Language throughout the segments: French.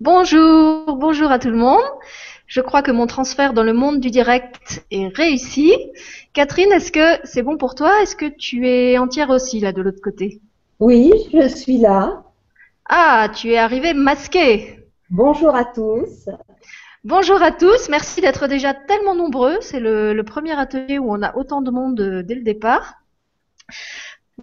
Bonjour, bonjour à tout le monde. Je crois que mon transfert dans le monde du direct est réussi. Catherine, est-ce que c'est bon pour toi? Est-ce que tu es entière aussi là de l'autre côté? Oui, je suis là. Ah, tu es arrivée masquée. Bonjour à tous. Bonjour à tous, merci d'être déjà tellement nombreux. C'est le, le premier atelier où on a autant de monde euh, dès le départ.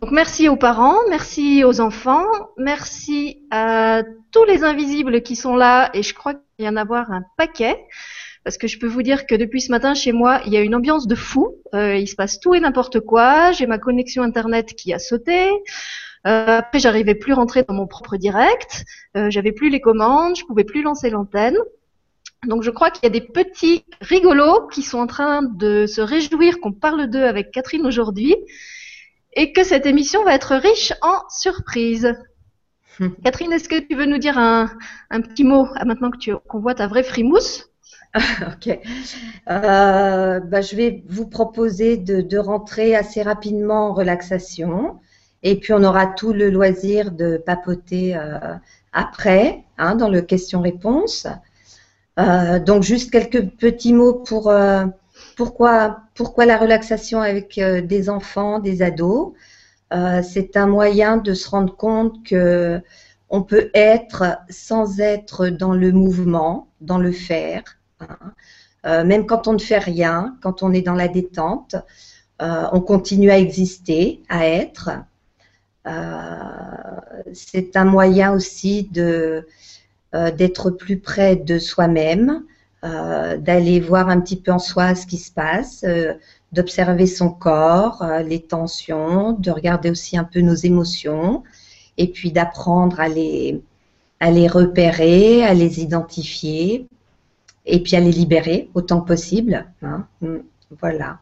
Donc merci aux parents, merci aux enfants, merci à tous les invisibles qui sont là et je crois qu'il y en a avoir un paquet parce que je peux vous dire que depuis ce matin chez moi il y a une ambiance de fou, euh, il se passe tout et n'importe quoi, j'ai ma connexion internet qui a sauté, euh, après j'arrivais plus rentrer dans mon propre direct, euh, j'avais plus les commandes, je pouvais plus lancer l'antenne. Donc je crois qu'il y a des petits rigolos qui sont en train de se réjouir qu'on parle d'eux avec Catherine aujourd'hui et que cette émission va être riche en surprises. Catherine, est-ce que tu veux nous dire un, un petit mot maintenant que tu qu'on voit ta vraie frimousse? Ok. Euh, bah, je vais vous proposer de, de, rentrer assez rapidement en relaxation. Et puis, on aura tout le loisir de papoter euh, après, hein, dans le question-réponse. Euh, donc, juste quelques petits mots pour pourquoi, la relaxation avec euh, des enfants, des ados? Euh, C'est un moyen de se rendre compte que on peut être sans être dans le mouvement, dans le faire. Hein. Euh, même quand on ne fait rien, quand on est dans la détente, on continue à exister, à être. C'est un moyen aussi d'être plus près de soi-même, d'aller voir un petit peu en soi ce qui se passe, euh, d'observer son corps, euh, les tensions, de regarder aussi un peu nos émotions, et puis d'apprendre à les, à les repérer, à les identifier, et puis à les libérer autant que possible. Hein. Mm, voilà.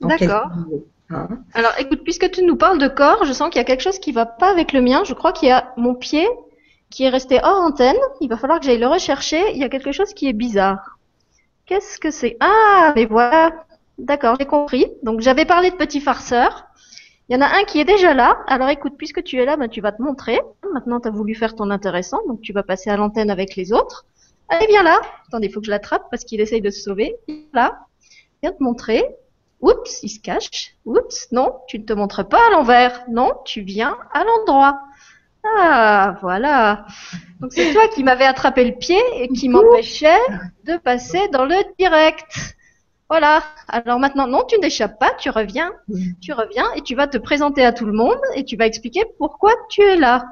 D'accord. Hein. Alors, écoute, puisque tu nous parles de corps, je sens qu'il y a quelque chose qui va pas avec le mien. Je crois qu'il y a mon pied qui est resté hors antenne. Il va falloir que j'aille le rechercher. Il y a quelque chose qui est bizarre. Qu'est-ce que c'est? Ah, mais voilà. D'accord, j'ai compris. Donc j'avais parlé de petit farceur. Il y en a un qui est déjà là. Alors écoute, puisque tu es là, ben, tu vas te montrer. Maintenant, tu as voulu faire ton intéressant, donc tu vas passer à l'antenne avec les autres. Allez, viens là. Attendez, il faut que je l'attrape parce qu'il essaye de se sauver. Là. Viens te montrer. Oups, il se cache. Oups, non, tu ne te montres pas à l'envers. Non, tu viens à l'endroit. Ah, voilà. Donc c'est toi qui m'avais attrapé le pied et qui m'empêchait de passer dans le direct. Voilà. Alors maintenant, non, tu n'échappes pas, tu reviens. Tu reviens et tu vas te présenter à tout le monde et tu vas expliquer pourquoi tu es là.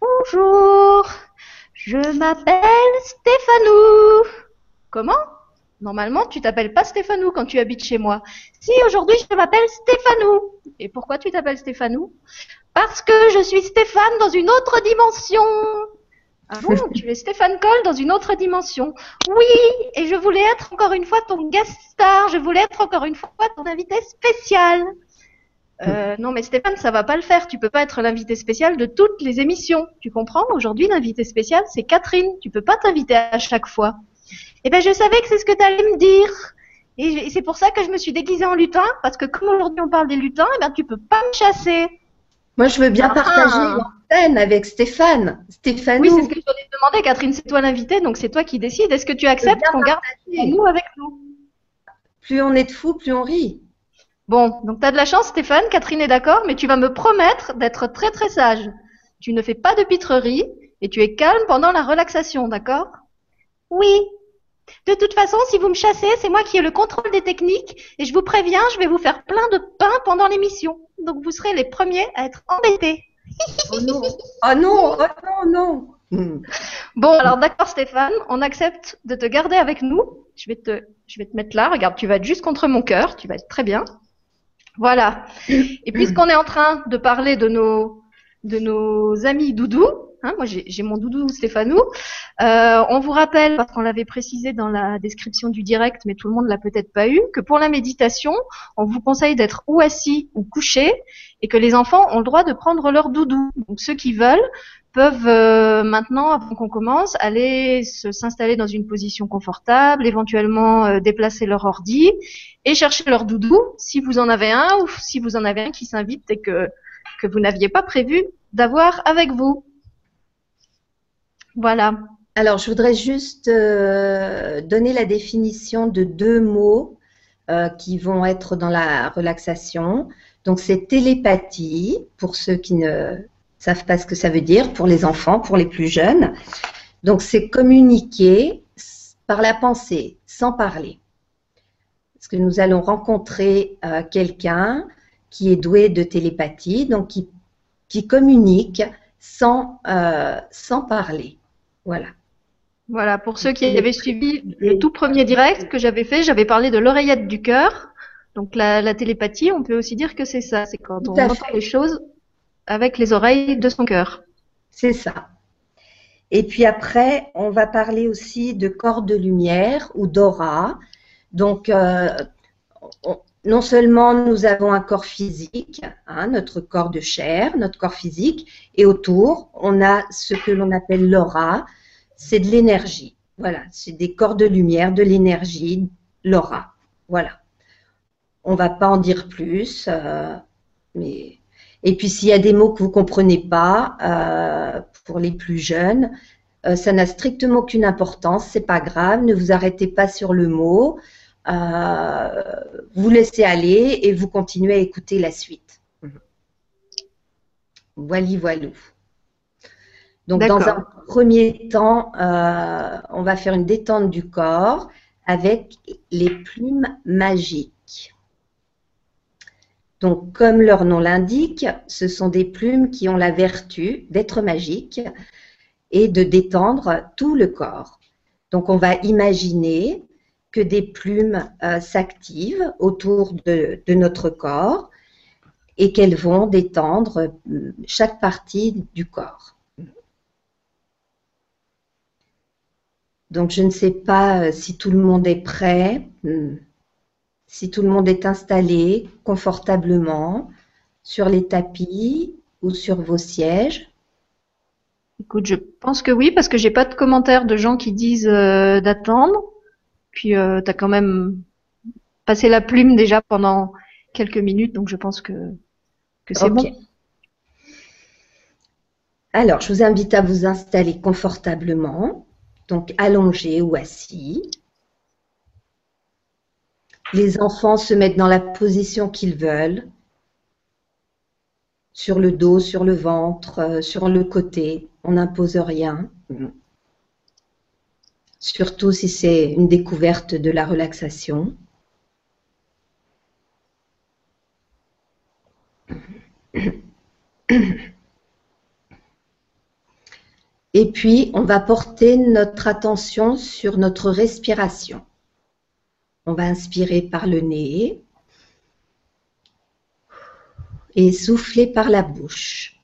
Bonjour. Je m'appelle Stéphanou. Comment? Normalement, tu t'appelles pas Stéphanou quand tu habites chez moi. Si, aujourd'hui, je m'appelle Stéphanou. Et pourquoi tu t'appelles Stéphanou parce que je suis Stéphane dans une autre dimension. Ah bon, tu es Stéphane Cole dans une autre dimension. Oui, et je voulais être encore une fois ton guest star. Je voulais être encore une fois ton invité spécial. Euh, non, mais Stéphane, ça va pas le faire. Tu peux pas être l'invité spécial de toutes les émissions. Tu comprends? Aujourd'hui, l'invité spécial, c'est Catherine. Tu peux pas t'inviter à chaque fois. Eh ben, je savais que c'est ce que tu allais me dire. Et c'est pour ça que je me suis déguisée en lutin, parce que comme aujourd'hui on parle des lutins, eh ben, tu peux pas me chasser. Moi, je veux bien ah, partager ah. l'antenne avec Stéphane. Stéphane. Oui, c'est ce que je voulais te demander, Catherine. C'est toi l'invité, donc c'est toi qui décides. Est-ce que tu acceptes qu'on garde nous avec nous? Plus on est de fous, plus on rit. Bon, donc tu as de la chance, Stéphane. Catherine est d'accord, mais tu vas me promettre d'être très très sage. Tu ne fais pas de pitrerie et tu es calme pendant la relaxation, d'accord? Oui. De toute façon, si vous me chassez, c'est moi qui ai le contrôle des techniques et je vous préviens, je vais vous faire plein de pain pendant l'émission donc vous serez les premiers à être embêtés. Oh non, oh non, oh non, non. Bon, alors d'accord Stéphane, on accepte de te garder avec nous. Je vais te, je vais te mettre là. Regarde, tu vas être juste contre mon cœur. Tu vas être très bien. Voilà. Et puisqu'on est en train de parler de nos, de nos amis doudous, Hein, moi, j'ai mon doudou Stéphanou. Euh, on vous rappelle, parce qu'on l'avait précisé dans la description du direct, mais tout le monde l'a peut-être pas eu, que pour la méditation, on vous conseille d'être ou assis ou couché, et que les enfants ont le droit de prendre leur doudou. Donc ceux qui veulent peuvent euh, maintenant, avant qu'on commence, aller s'installer dans une position confortable, éventuellement euh, déplacer leur ordi et chercher leur doudou si vous en avez un ou si vous en avez un qui s'invite et que que vous n'aviez pas prévu d'avoir avec vous. Voilà. Alors, je voudrais juste euh, donner la définition de deux mots euh, qui vont être dans la relaxation. Donc, c'est télépathie, pour ceux qui ne savent pas ce que ça veut dire, pour les enfants, pour les plus jeunes. Donc, c'est communiquer par la pensée, sans parler. Parce que nous allons rencontrer euh, quelqu'un qui est doué de télépathie, donc qui, qui communique sans, sans parler. Voilà. Voilà, pour ceux qui avaient suivi le tout premier direct que j'avais fait, j'avais parlé de l'oreillette du cœur. Donc la, télépathie, on peut aussi dire que c'est ça, c'est quand on entend les choses avec les oreilles de son cœur. C'est ça. Et puis après, on va parler aussi de corps de lumière ou d'aura. Donc, euh, non seulement nous avons un corps physique, hein, notre corps de chair, notre corps physique, et autour, on a ce que l'on appelle l'aura, c'est de l'énergie. Voilà, c'est des corps de lumière, de l'énergie, l'aura. Voilà. On va pas en dire plus, euh, mais et puis s'il y a des mots que vous comprenez pas euh, pour les plus jeunes, euh, ça n'a strictement aucune importance, c'est pas grave, ne vous arrêtez pas sur le mot, vous laissez aller et vous continuez à écouter la suite. Voilà, voilà. Donc, dans un premier temps, euh, on va faire une détente du corps avec les plumes magiques. Donc, comme leur nom l'indique, ce sont des plumes qui ont la vertu d'être magiques et de détendre tout le corps. Donc, on va imaginer que des plumes euh, s'activent autour de, notre corps et qu'elles vont détendre euh, chaque partie du corps. Donc, je ne sais pas euh, si tout le monde est prêt, hmm. si tout le monde est installé confortablement sur les tapis ou sur vos sièges. Écoute, je pense que oui, parce que j'ai pas de commentaires de gens qui disent d'attendre. Puis, euh, tu as quand même passé la plume déjà pendant quelques minutes, donc je pense que, que c'est bon. Alors, je vous invite à vous installer confortablement donc allongé ou assis. Les enfants se mettent dans la position qu'ils veulent, sur le dos, sur le ventre, euh, sur le côté. On n'impose rien. Surtout si c'est une découverte de la relaxation. Et puis, on va porter notre attention sur notre respiration. On va inspirer par le nez et souffler par la bouche.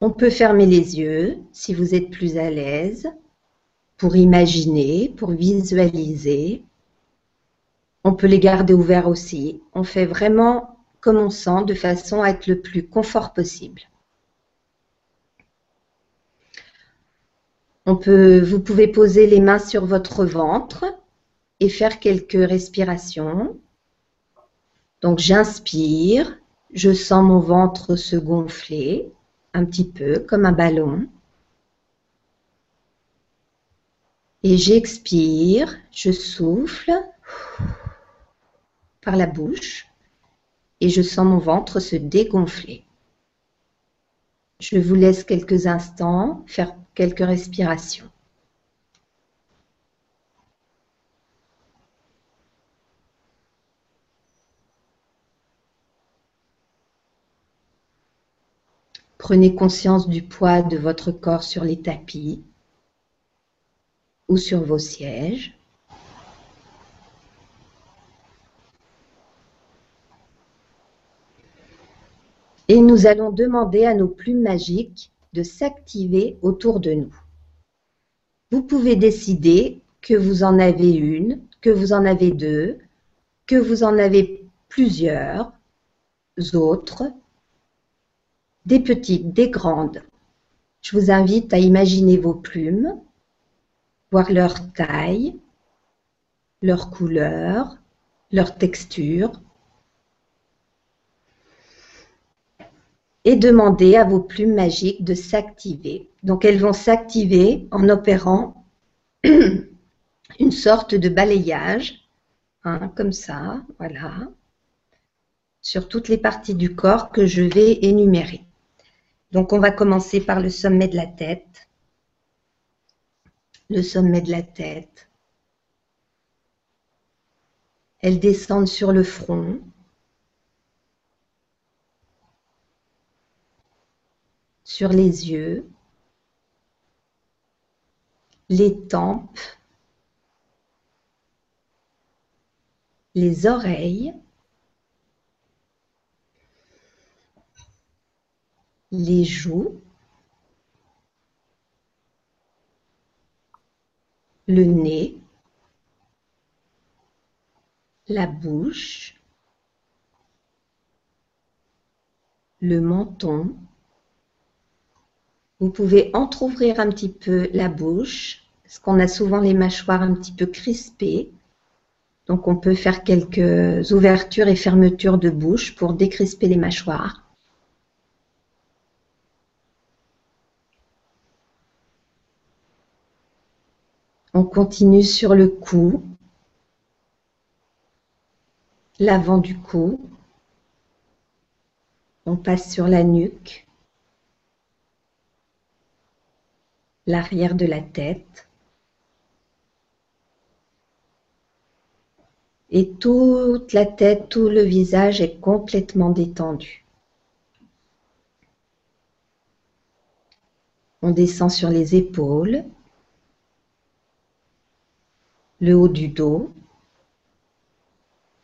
On peut fermer les yeux si vous êtes plus à l'aise pour imaginer, pour visualiser. On peut les garder ouverts aussi. On fait vraiment comme on sent de façon à être le plus confort possible. On peut, vous pouvez poser les mains sur votre ventre et faire quelques respirations. Donc j'inspire, je sens mon ventre se gonfler un petit peu comme un ballon. Et j'expire, je souffle par la bouche et je sens mon ventre se dégonfler. Je vous laisse quelques instants faire quelques respirations. Prenez conscience du poids de votre corps sur les tapis ou sur vos sièges. Et nous allons demander à nos plumes magiques de s'activer autour de nous. Vous pouvez décider que vous en avez une, que vous en avez deux, que vous en avez plusieurs autres, des petites, des grandes. Je vous invite à imaginer vos plumes, voir leur taille, leur couleur, leur texture, et demandez à vos plumes magiques de s'activer. Donc elles vont s'activer en opérant une sorte de balayage, hein, comme ça, voilà, sur toutes les parties du corps que je vais énumérer. Donc on va commencer par le sommet de la tête, le sommet de la tête. Elles descendent sur le front, sur les yeux, les tempes, les oreilles, les joues, le nez, la bouche, le menton. Vous pouvez entr'ouvrir un petit peu la bouche, parce qu'on a souvent les mâchoires un petit peu crispées. Donc on peut faire quelques ouvertures et fermetures de bouche pour décrisper les mâchoires. On continue sur le cou, l'avant du cou. On passe sur la nuque, l'arrière de la tête. Et toute la tête, tout le visage est complètement détendu. On descend sur les épaules, haut du dos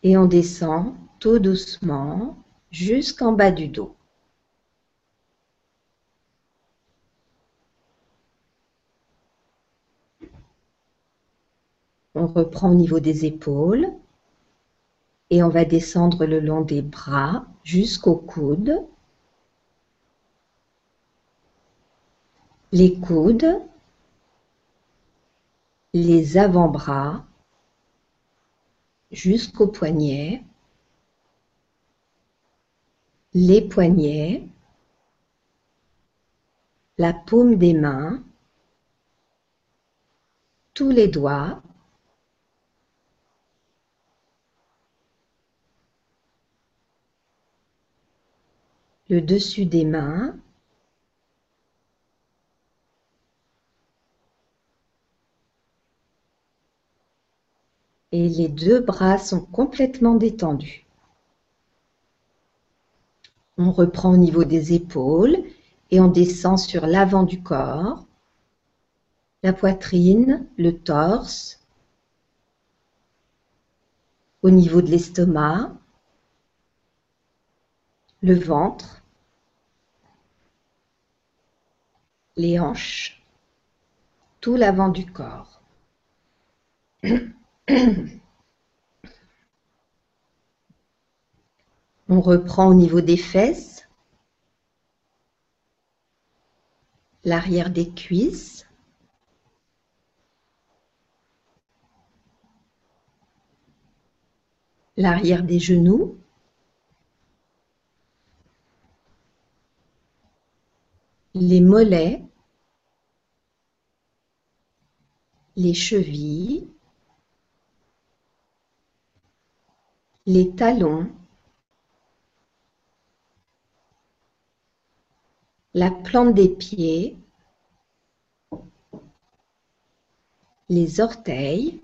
et on descend tout doucement jusqu'en bas du dos. On reprend au niveau des épaules et on va descendre le long des bras jusqu'au coude. Les coudes les avant-bras jusqu'aux poignets, les poignets, la paume des mains, tous les doigts, le dessus des mains, et les deux bras sont complètement détendus. On reprend au niveau des épaules et on descend sur l'avant du corps, la poitrine, le torse, au niveau de l'estomac, le ventre, les hanches, tout l'avant du corps. On reprend au niveau des fesses, l'arrière des cuisses, l'arrière des genoux, les mollets, les chevilles, les talons, la plante des pieds, les orteils,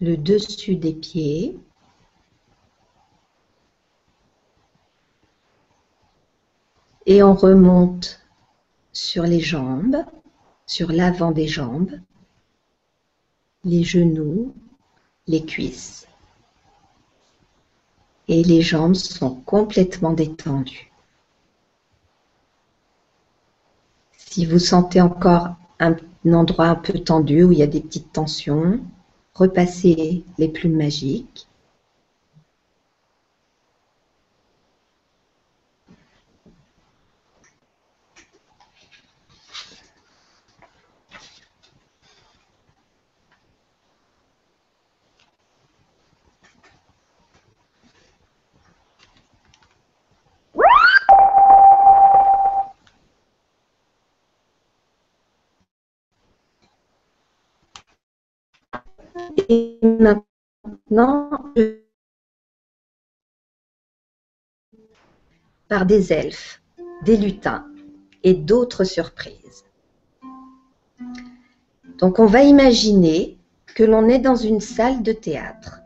le dessus des pieds, et on remonte sur les jambes, sur l'avant des jambes, les genoux, les cuisses. Et les jambes sont complètement détendues. Si vous sentez encore un, endroit un peu tendu où il y a des petites tensions, repassez les plumes magiques Et maintenant, par des elfes, des lutins et d'autres surprises. Donc on va imaginer que l'on est dans une salle de théâtre,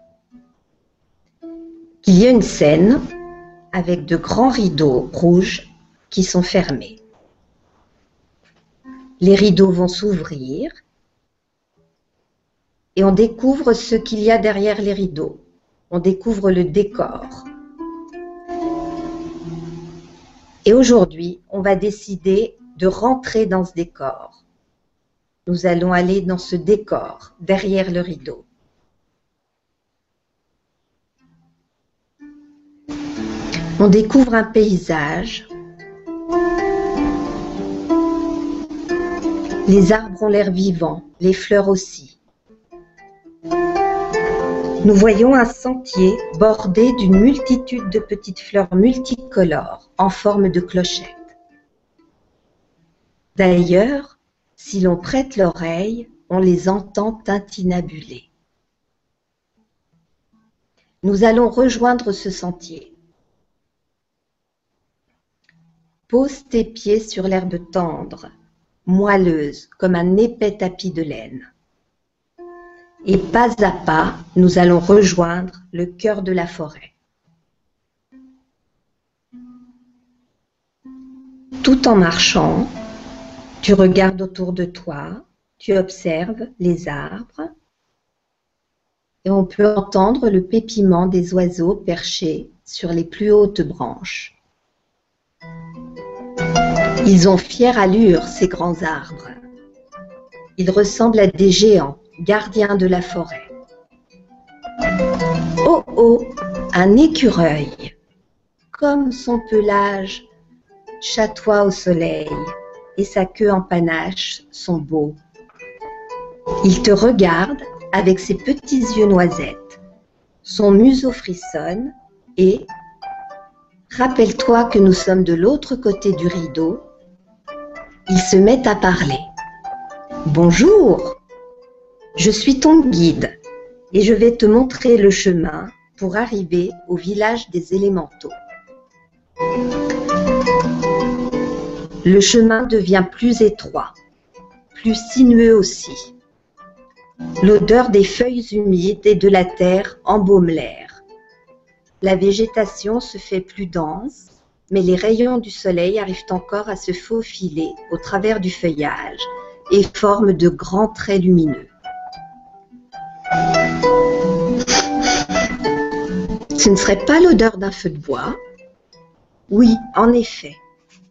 qu'il y a une scène avec de grands rideaux rouges qui sont fermés. Les rideaux vont s'ouvrir et on découvre ce qu'il y a derrière les rideaux. On découvre le décor. Et aujourd'hui, on va décider de rentrer dans ce décor. Nous allons aller dans ce décor, derrière le rideau. On découvre un paysage. Les arbres ont l'air vivants, les fleurs aussi. Nous voyons un sentier bordé d'une multitude de petites fleurs multicolores en forme de clochettes. D'ailleurs, si l'on prête l'oreille, on les entend tintinabuler. Nous allons rejoindre ce sentier. Pose tes pieds sur l'herbe tendre, moelleuse comme un épais tapis de laine et pas à pas, nous allons rejoindre le cœur de la forêt. Tout en marchant, tu regardes autour de toi, tu observes les arbres et on peut entendre le pépiment des oiseaux perchés sur les plus hautes branches. Ils ont fière allure, ces grands arbres. Ils ressemblent à des géants gardien de la forêt. Oh oh, un écureuil, comme son pelage chatoie au soleil et sa queue en panache sont beaux. Il te regarde avec ses petits yeux noisettes. Son museau frissonne et, rappelle-toi que nous sommes de l'autre côté du rideau, il se met à parler. Bonjour, je suis ton guide et je vais te montrer le chemin pour arriver au village des élémentaux. Le chemin devient plus étroit, plus sinueux aussi. L'odeur des feuilles humides et de la terre embaume l'air. La végétation se fait plus dense, mais les rayons du soleil arrivent encore à se faufiler au travers du feuillage et forment de grands traits lumineux. Ce ne serait pas l'odeur d'un feu de bois? Oui, en effet.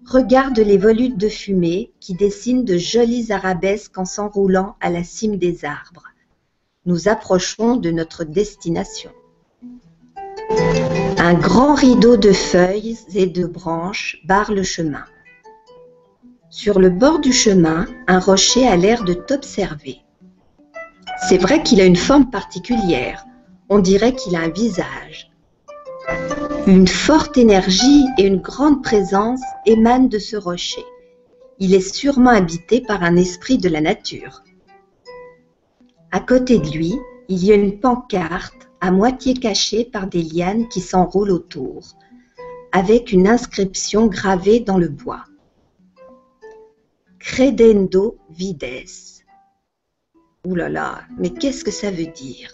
Regarde les volutes de fumée qui dessinent de jolies arabesques en s'enroulant à la cime des arbres. Nous approchons de notre destination. Un grand rideau de feuilles et de branches barre le chemin. Sur le bord du chemin, un rocher a l'air de t'observer. C'est vrai qu'il a une forme particulière. On dirait qu'il a un visage. Une forte énergie et une grande présence émanent de ce rocher. Il est sûrement habité par un esprit de la nature. À côté de lui, il y a une pancarte à moitié cachée par des lianes qui s'enroulent autour, avec une inscription gravée dans le bois. Credendo vides. Ouh là là, mais qu'est-ce que ça veut dire?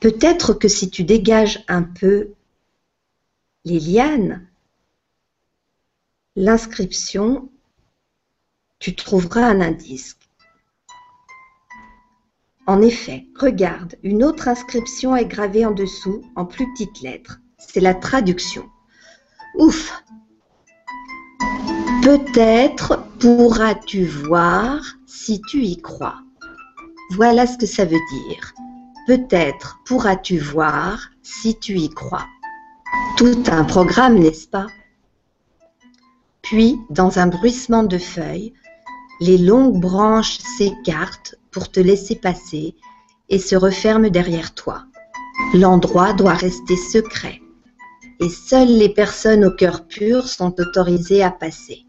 Peut-être que si tu dégages un peu les lianes, l'inscription, tu trouveras un indice. En effet, regarde, une autre inscription est gravée en dessous en plus petites lettres. C'est la traduction. Ouf Peut-être pourras-tu voir si tu y crois. Voilà ce que ça veut dire. Peut-être pourras-tu voir si tu y crois. Tout un programme, n'est-ce pas? Puis, dans un bruissement de feuilles, les longues branches s'écartent pour te laisser passer et se referment derrière toi. L'endroit doit rester secret et seules les personnes au cœur pur sont autorisées à passer.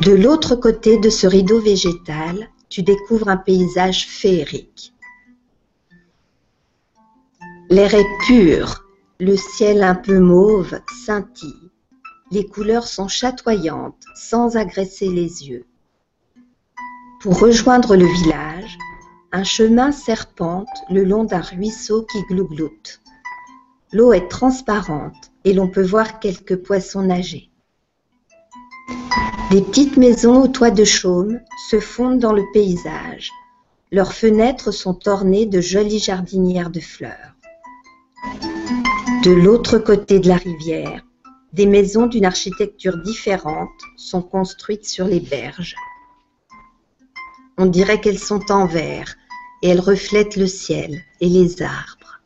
De l'autre côté de ce rideau végétal, tu découvres un paysage féerique. L'air est pur, le ciel un peu mauve scintille. Les couleurs sont chatoyantes sans agresser les yeux. Pour rejoindre le village, un chemin serpente le long d'un ruisseau qui glougloute. L'eau est transparente et l'on peut voir quelques poissons nager. Des petites maisons au toit de chaume se fondent dans le paysage. Leurs fenêtres sont ornées de jolies jardinières de fleurs. De l'autre côté de la rivière, des maisons d'une architecture différente sont construites sur les berges. On dirait qu'elles sont en verre et elles reflètent le ciel et les arbres.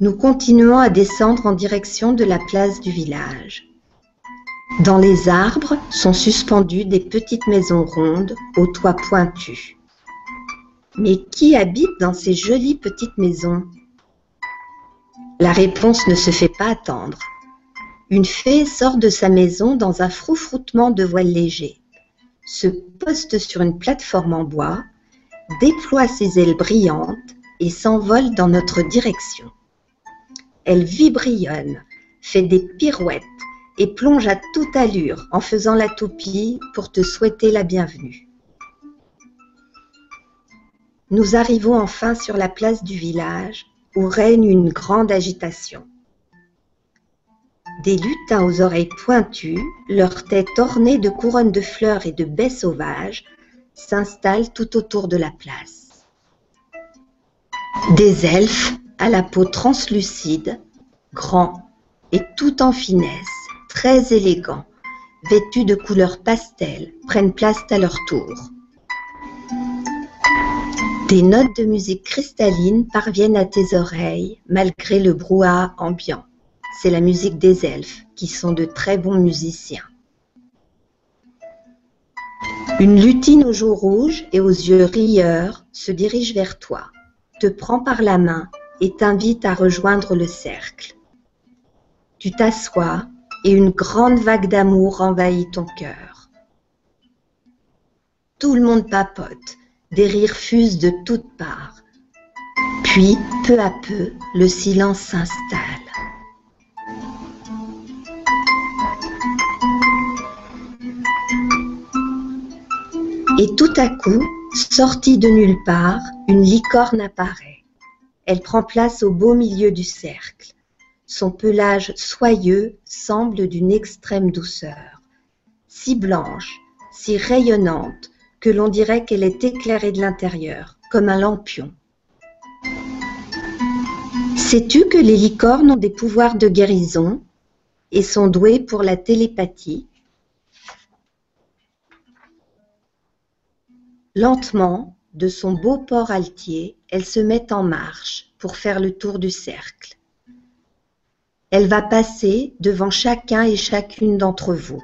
Nous continuons à descendre en direction de la place du village. Dans les arbres sont suspendues des petites maisons rondes aux toits pointus. Mais qui habite dans ces jolies petites maisons? La réponse ne se fait pas attendre. Une fée sort de sa maison dans un froufroutement de voile léger, se poste sur une plateforme en bois, déploie ses ailes brillantes et s'envole dans notre direction. Elle vibrionne, fait des pirouettes et plonge à toute allure en faisant la toupie pour te souhaiter la bienvenue. Nous arrivons enfin sur la place du village où règne une grande agitation. Des lutins aux oreilles pointues, leurs têtes ornées de couronnes de fleurs et de baies sauvages, s'installent tout autour de la place. Des elfes à la peau translucide, grands et tout en finesse, très élégants, vêtus de couleurs pastel, prennent place à leur tour. Des notes de musique cristalline parviennent à tes oreilles malgré le brouhaha ambiant. C'est la musique des elfes, qui sont de très bons musiciens. Une lutine aux joues rouges et aux yeux rieurs se dirige vers toi, te prend par la main et t'invite à rejoindre le cercle. Tu t'assois et une grande vague d'amour envahit ton cœur. Tout le monde papote, des rires fusent de toutes parts. Puis, peu à peu, le silence s'installe. Et tout à coup, sortie de nulle part, une licorne apparaît. Elle prend place au beau milieu du cercle. Son pelage soyeux semble d'une extrême douceur, si blanche, si rayonnante, que l'on dirait qu'elle est éclairée de l'intérieur, comme un lampion. Sais-tu que les licornes ont des pouvoirs de guérison et sont douées pour la télépathie? Lentement, de son beau port altier, elle se met en marche pour faire le tour du cercle. Elle va passer devant chacun et chacune d'entre vous,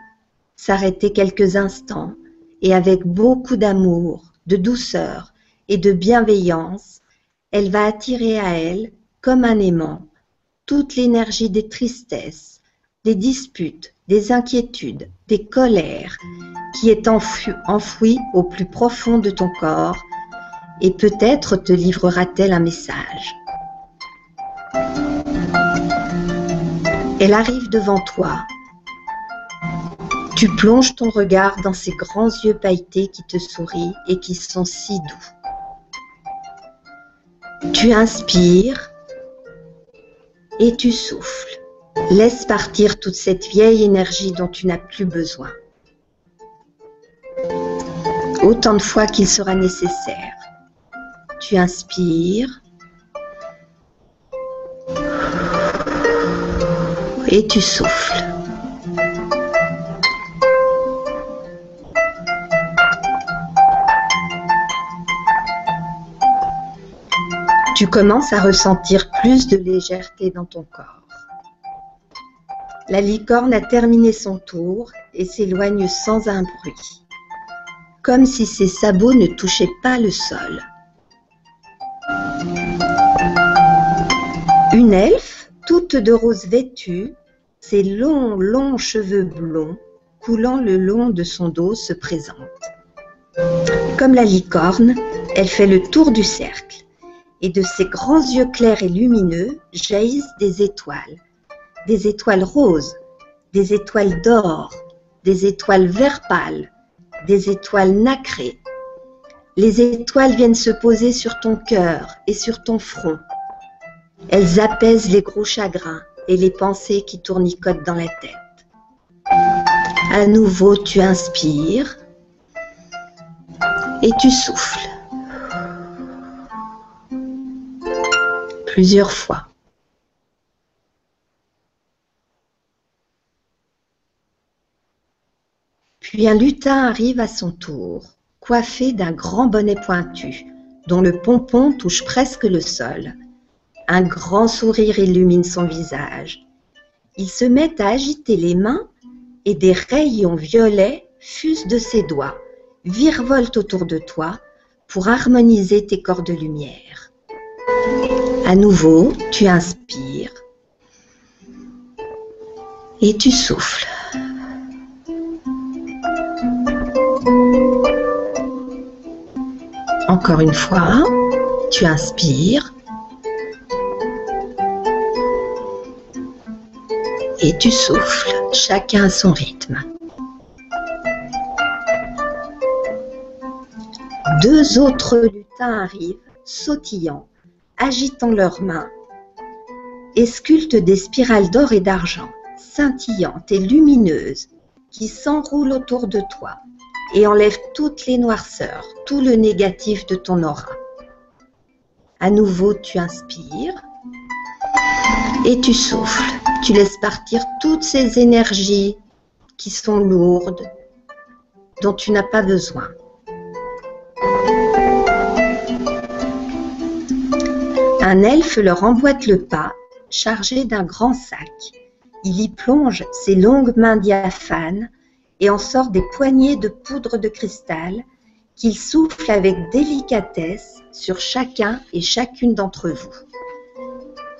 s'arrêter quelques instants et avec beaucoup d'amour, de douceur et de bienveillance, elle va attirer à elle, comme un aimant, toute l'énergie des tristesses, des disputes, des inquiétudes, des colères, qui est enfouie au plus profond de ton corps, et peut-être te livrera-t-elle un message. Elle arrive devant toi, tu plonges ton regard dans ces grands yeux pailletés qui te sourient et qui sont si doux. Tu inspires et tu souffles. Laisse partir toute cette vieille énergie dont tu n'as plus besoin. Autant de fois qu'il sera nécessaire. Tu inspires et tu souffles. tu commences à ressentir plus de légèreté dans ton corps. La licorne a terminé son tour et s'éloigne sans un bruit, comme si ses sabots ne touchaient pas le sol. Une elfe, toute de rose vêtue, ses longs, longs cheveux blonds coulant le long de son dos se présente. Comme la licorne, elle fait le tour du cercle, et de ses grands yeux clairs et lumineux jaillissent des étoiles, des étoiles roses, des étoiles d'or, des étoiles vert pâle, des étoiles nacrées. Les étoiles viennent se poser sur ton cœur et sur ton front. Elles apaisent les gros chagrins et les pensées qui tournicotent dans la tête. À nouveau, tu inspires et tu souffles. Plusieurs fois. Puis un lutin arrive à son tour, coiffé d'un grand bonnet pointu, dont le pompon touche presque le sol. Un grand sourire illumine son visage. Il se met à agiter les mains et des rayons violets fusent de ses doigts, virevoltent autour de toi pour harmoniser tes corps de lumière. À nouveau, tu inspires et tu souffles. Encore une fois, tu inspires et tu souffles, chacun à son rythme. Deux autres lutins arrivent, sautillant, agitant leurs mains, et sculptent des spirales d'or et d'argent, scintillantes et lumineuses, qui s'enroulent autour de toi et enlèvent toutes les noirceurs, tout le négatif de ton aura. À nouveau, tu inspires et tu souffles. Tu laisses partir toutes ces énergies qui sont lourdes, dont tu n'as pas besoin. Un elfe leur emboîte le pas, chargé d'un grand sac. Il y plonge ses longues mains diaphanes et en sort des poignées de poudre de cristal qu'il souffle avec délicatesse sur chacun et chacune d'entre vous.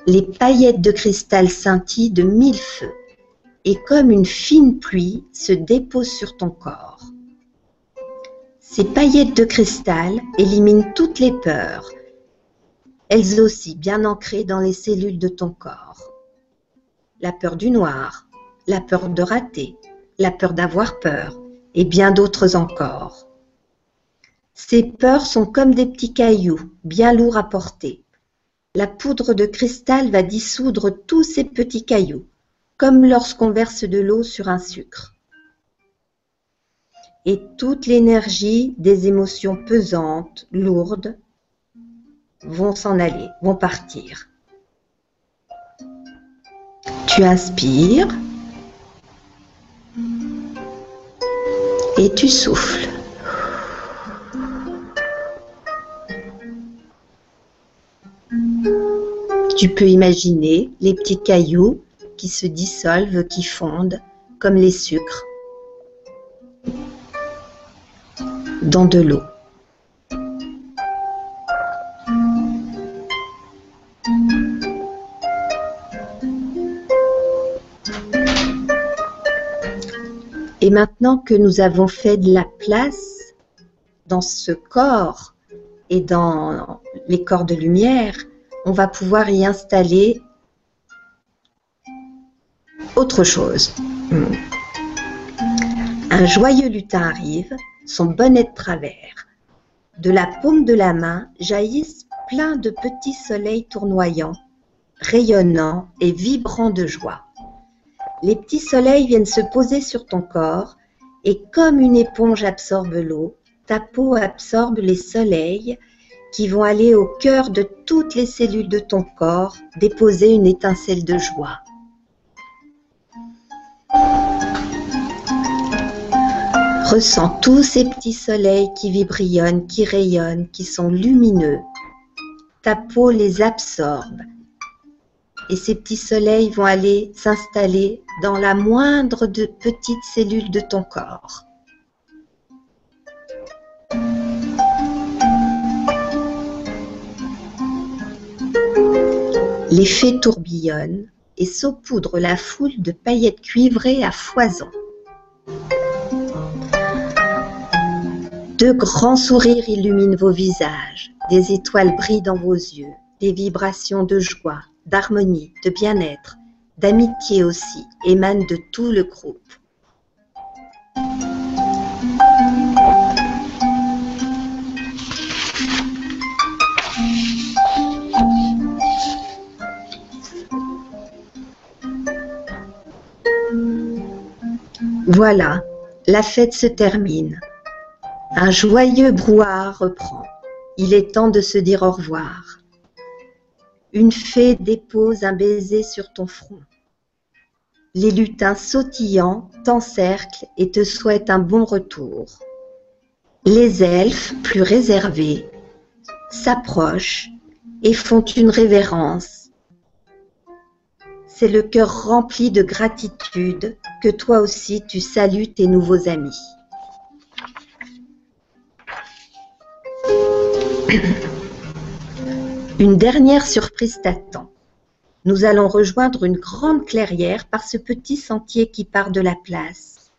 Les paillettes de cristal scintillent de mille feux et comme une fine pluie se déposent sur ton corps. Ces paillettes de cristal éliminent toutes les peurs, elles aussi bien ancrées dans les cellules de ton corps. La peur du noir, la peur de rater, la peur d'avoir peur et bien d'autres encore. Ces peurs sont comme des petits cailloux, bien lourds à porter la poudre de cristal va dissoudre tous ces petits cailloux, comme lorsqu'on verse de l'eau sur un sucre. Et toute l'énergie des émotions pesantes, lourdes, vont s'en aller, vont partir. Tu inspires et tu souffles. Tu peux imaginer les petits cailloux qui se dissolvent, qui fondent, comme les sucres, dans de l'eau. Et maintenant que nous avons fait de la place dans ce corps et dans les corps de lumière, on va pouvoir y installer autre chose. Hmm. Un joyeux lutin arrive, son bonnet de travers. De la paume de la main jaillissent plein de petits soleils tournoyants, rayonnants et vibrants de joie. Les petits soleils viennent se poser sur ton corps et comme une éponge absorbe l'eau, ta peau absorbe les soleils qui vont aller au cœur de toutes les cellules de ton corps déposer une étincelle de joie. Ressens tous ces petits soleils qui vibrillonnent, qui rayonnent, qui sont lumineux. Ta peau les absorbe. Et ces petits soleils vont aller s'installer dans la moindre de petites cellules de ton corps. L'effet tourbillonne et saupoudre la foule de paillettes cuivrées à foison. Deux grands sourires illuminent vos visages, des étoiles brillent dans vos yeux, des vibrations de joie, d'harmonie, de bien-être, d'amitié aussi émanent de tout le groupe. Voilà, la fête se termine. Un joyeux brouhaha reprend. Il est temps de se dire au revoir. Une fée dépose un baiser sur ton front. Les lutins sautillants t'encerclent et te souhaitent un bon retour. Les elfes, plus réservés, s'approchent et font une révérence. C'est le cœur rempli de gratitude que toi aussi tu salues tes nouveaux amis. Une dernière surprise t'attend. Nous allons rejoindre une grande clairière par ce petit sentier qui part de la place.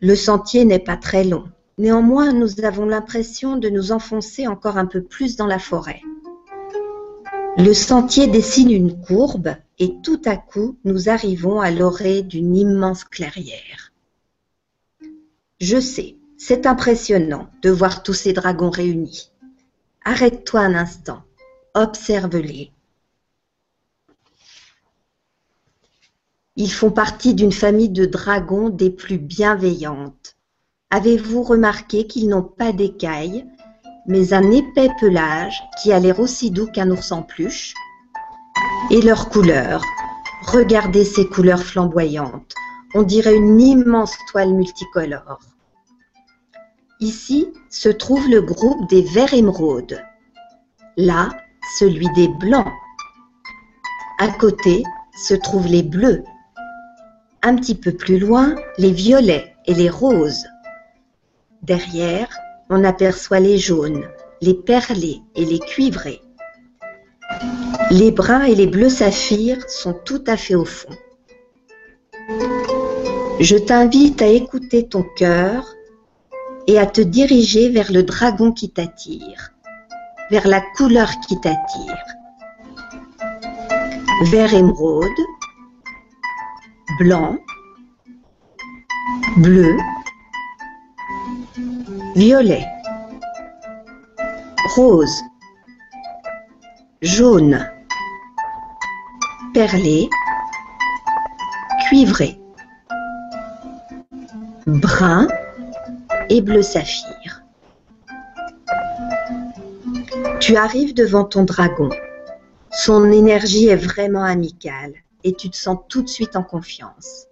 Le sentier n'est pas très long. Néanmoins, nous avons l'impression de nous enfoncer encore un peu plus dans la forêt. Le sentier dessine une courbe et tout à coup, nous arrivons à l'orée d'une immense clairière. Je sais, c'est impressionnant de voir tous ces dragons réunis. Arrête-toi un instant, observe-les. Ils font partie d'une famille de dragons des plus bienveillantes. Avez-vous remarqué qu'ils n'ont pas d'écailles, mais un épais pelage qui a l'air aussi doux qu'un ours en peluche Et leurs couleurs. Regardez ces couleurs flamboyantes. On dirait une immense toile multicolore. Ici se trouve le groupe des verts émeraudes. Là, celui des blancs. À côté se trouvent les bleus. Un petit peu plus loin, les violets et les roses. Derrière, on aperçoit les jaunes, les perlés et les cuivrés. Les bruns et les bleus saphirs sont tout à fait au fond. Je t'invite à écouter ton cœur et à te diriger vers le dragon qui t'attire, vers la couleur qui t'attire. Vert émeraude, blanc, bleu, violet, rose, jaune, perlé, cuivré, brun et bleu saphir. Tu arrives devant ton dragon. Son énergie est vraiment amicale et tu te sens tout de suite en confiance.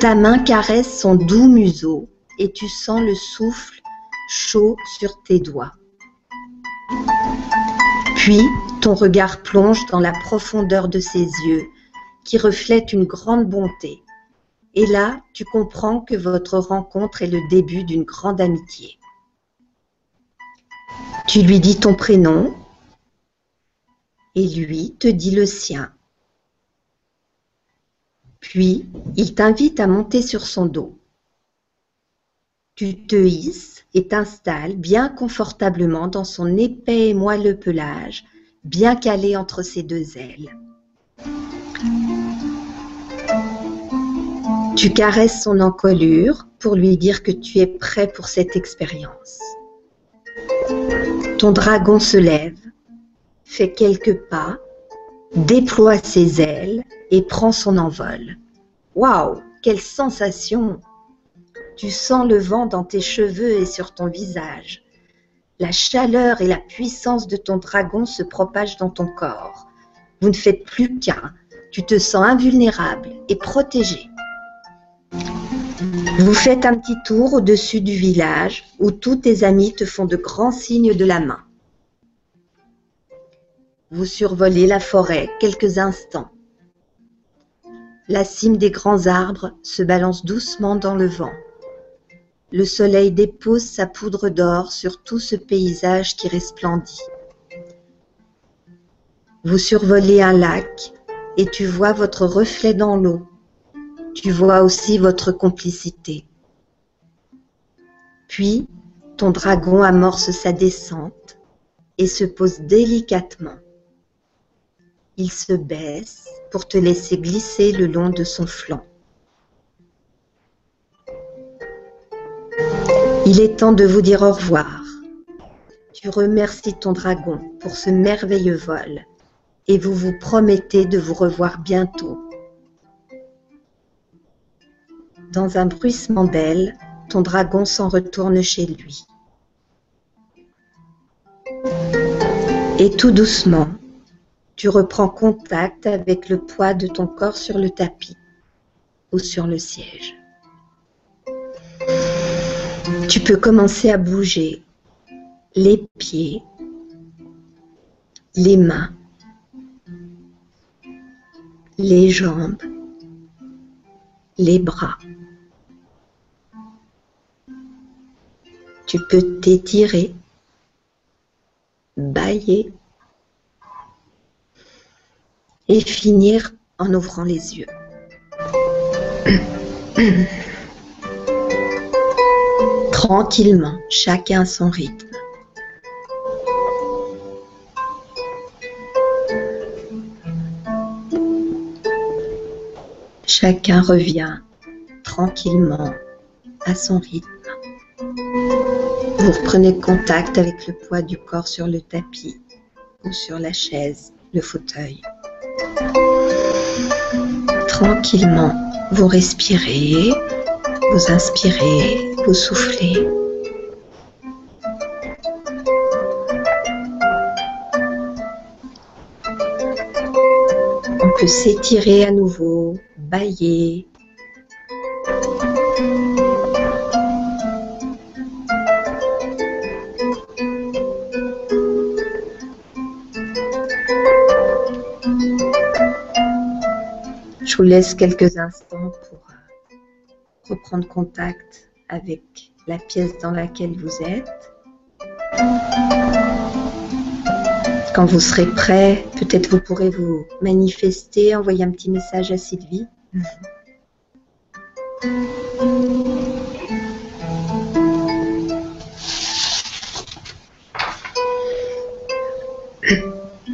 Ta main caresse son doux museau et tu sens le souffle chaud sur tes doigts. Puis ton regard plonge dans la profondeur de ses yeux qui reflètent une grande bonté. Et là, tu comprends que votre rencontre est le début d'une grande amitié. Tu lui dis ton prénom et lui te dit le sien. Puis, il t'invite à monter sur son dos. Tu te hisses et t'installes bien confortablement dans son épais et moelleux pelage, bien calé entre ses deux ailes. Tu caresses son encolure pour lui dire que tu es prêt pour cette expérience. Ton dragon se lève, fait quelques pas, déploie ses ailes et prend son envol. Waouh, quelle sensation tu sens le vent dans tes cheveux et sur ton visage. La chaleur et la puissance de ton dragon se propagent dans ton corps. Vous ne faites plus qu'un. Tu te sens invulnérable et protégé. Vous faites un petit tour au-dessus du village où tous tes amis te font de grands signes de la main. Vous survolez la forêt quelques instants. La cime des grands arbres se balance doucement dans le vent. Le soleil dépose sa poudre d'or sur tout ce paysage qui resplendit. Vous survolez un lac et tu vois votre reflet dans l'eau. Tu vois aussi votre complicité. Puis, ton dragon amorce sa descente et se pose délicatement. Il se baisse pour te laisser glisser le long de son flanc. Il est temps de vous dire au revoir. Tu remercies ton dragon pour ce merveilleux vol et vous vous promettez de vous revoir bientôt. Dans un bruissement d'ailes, ton dragon s'en retourne chez lui. Et tout doucement, tu reprends contact avec le poids de ton corps sur le tapis ou sur le siège. Tu peux commencer à bouger les pieds, les mains, les jambes, les bras. Tu peux t'étirer, bailler et finir en ouvrant les yeux. Tranquillement, chacun son rythme. Chacun revient tranquillement à son rythme. Vous reprenez contact avec le poids du corps sur le tapis ou sur la chaise, le fauteuil. Tranquillement, vous respirez, vous inspirez, vous soufflez. On peut s'étirer à nouveau, bailler. Je vous laisse quelques instants pour reprendre contact avec la pièce dans laquelle vous êtes. Quand vous serez prêt, peut-être vous pourrez vous manifester, envoyer un petit message à Sylvie.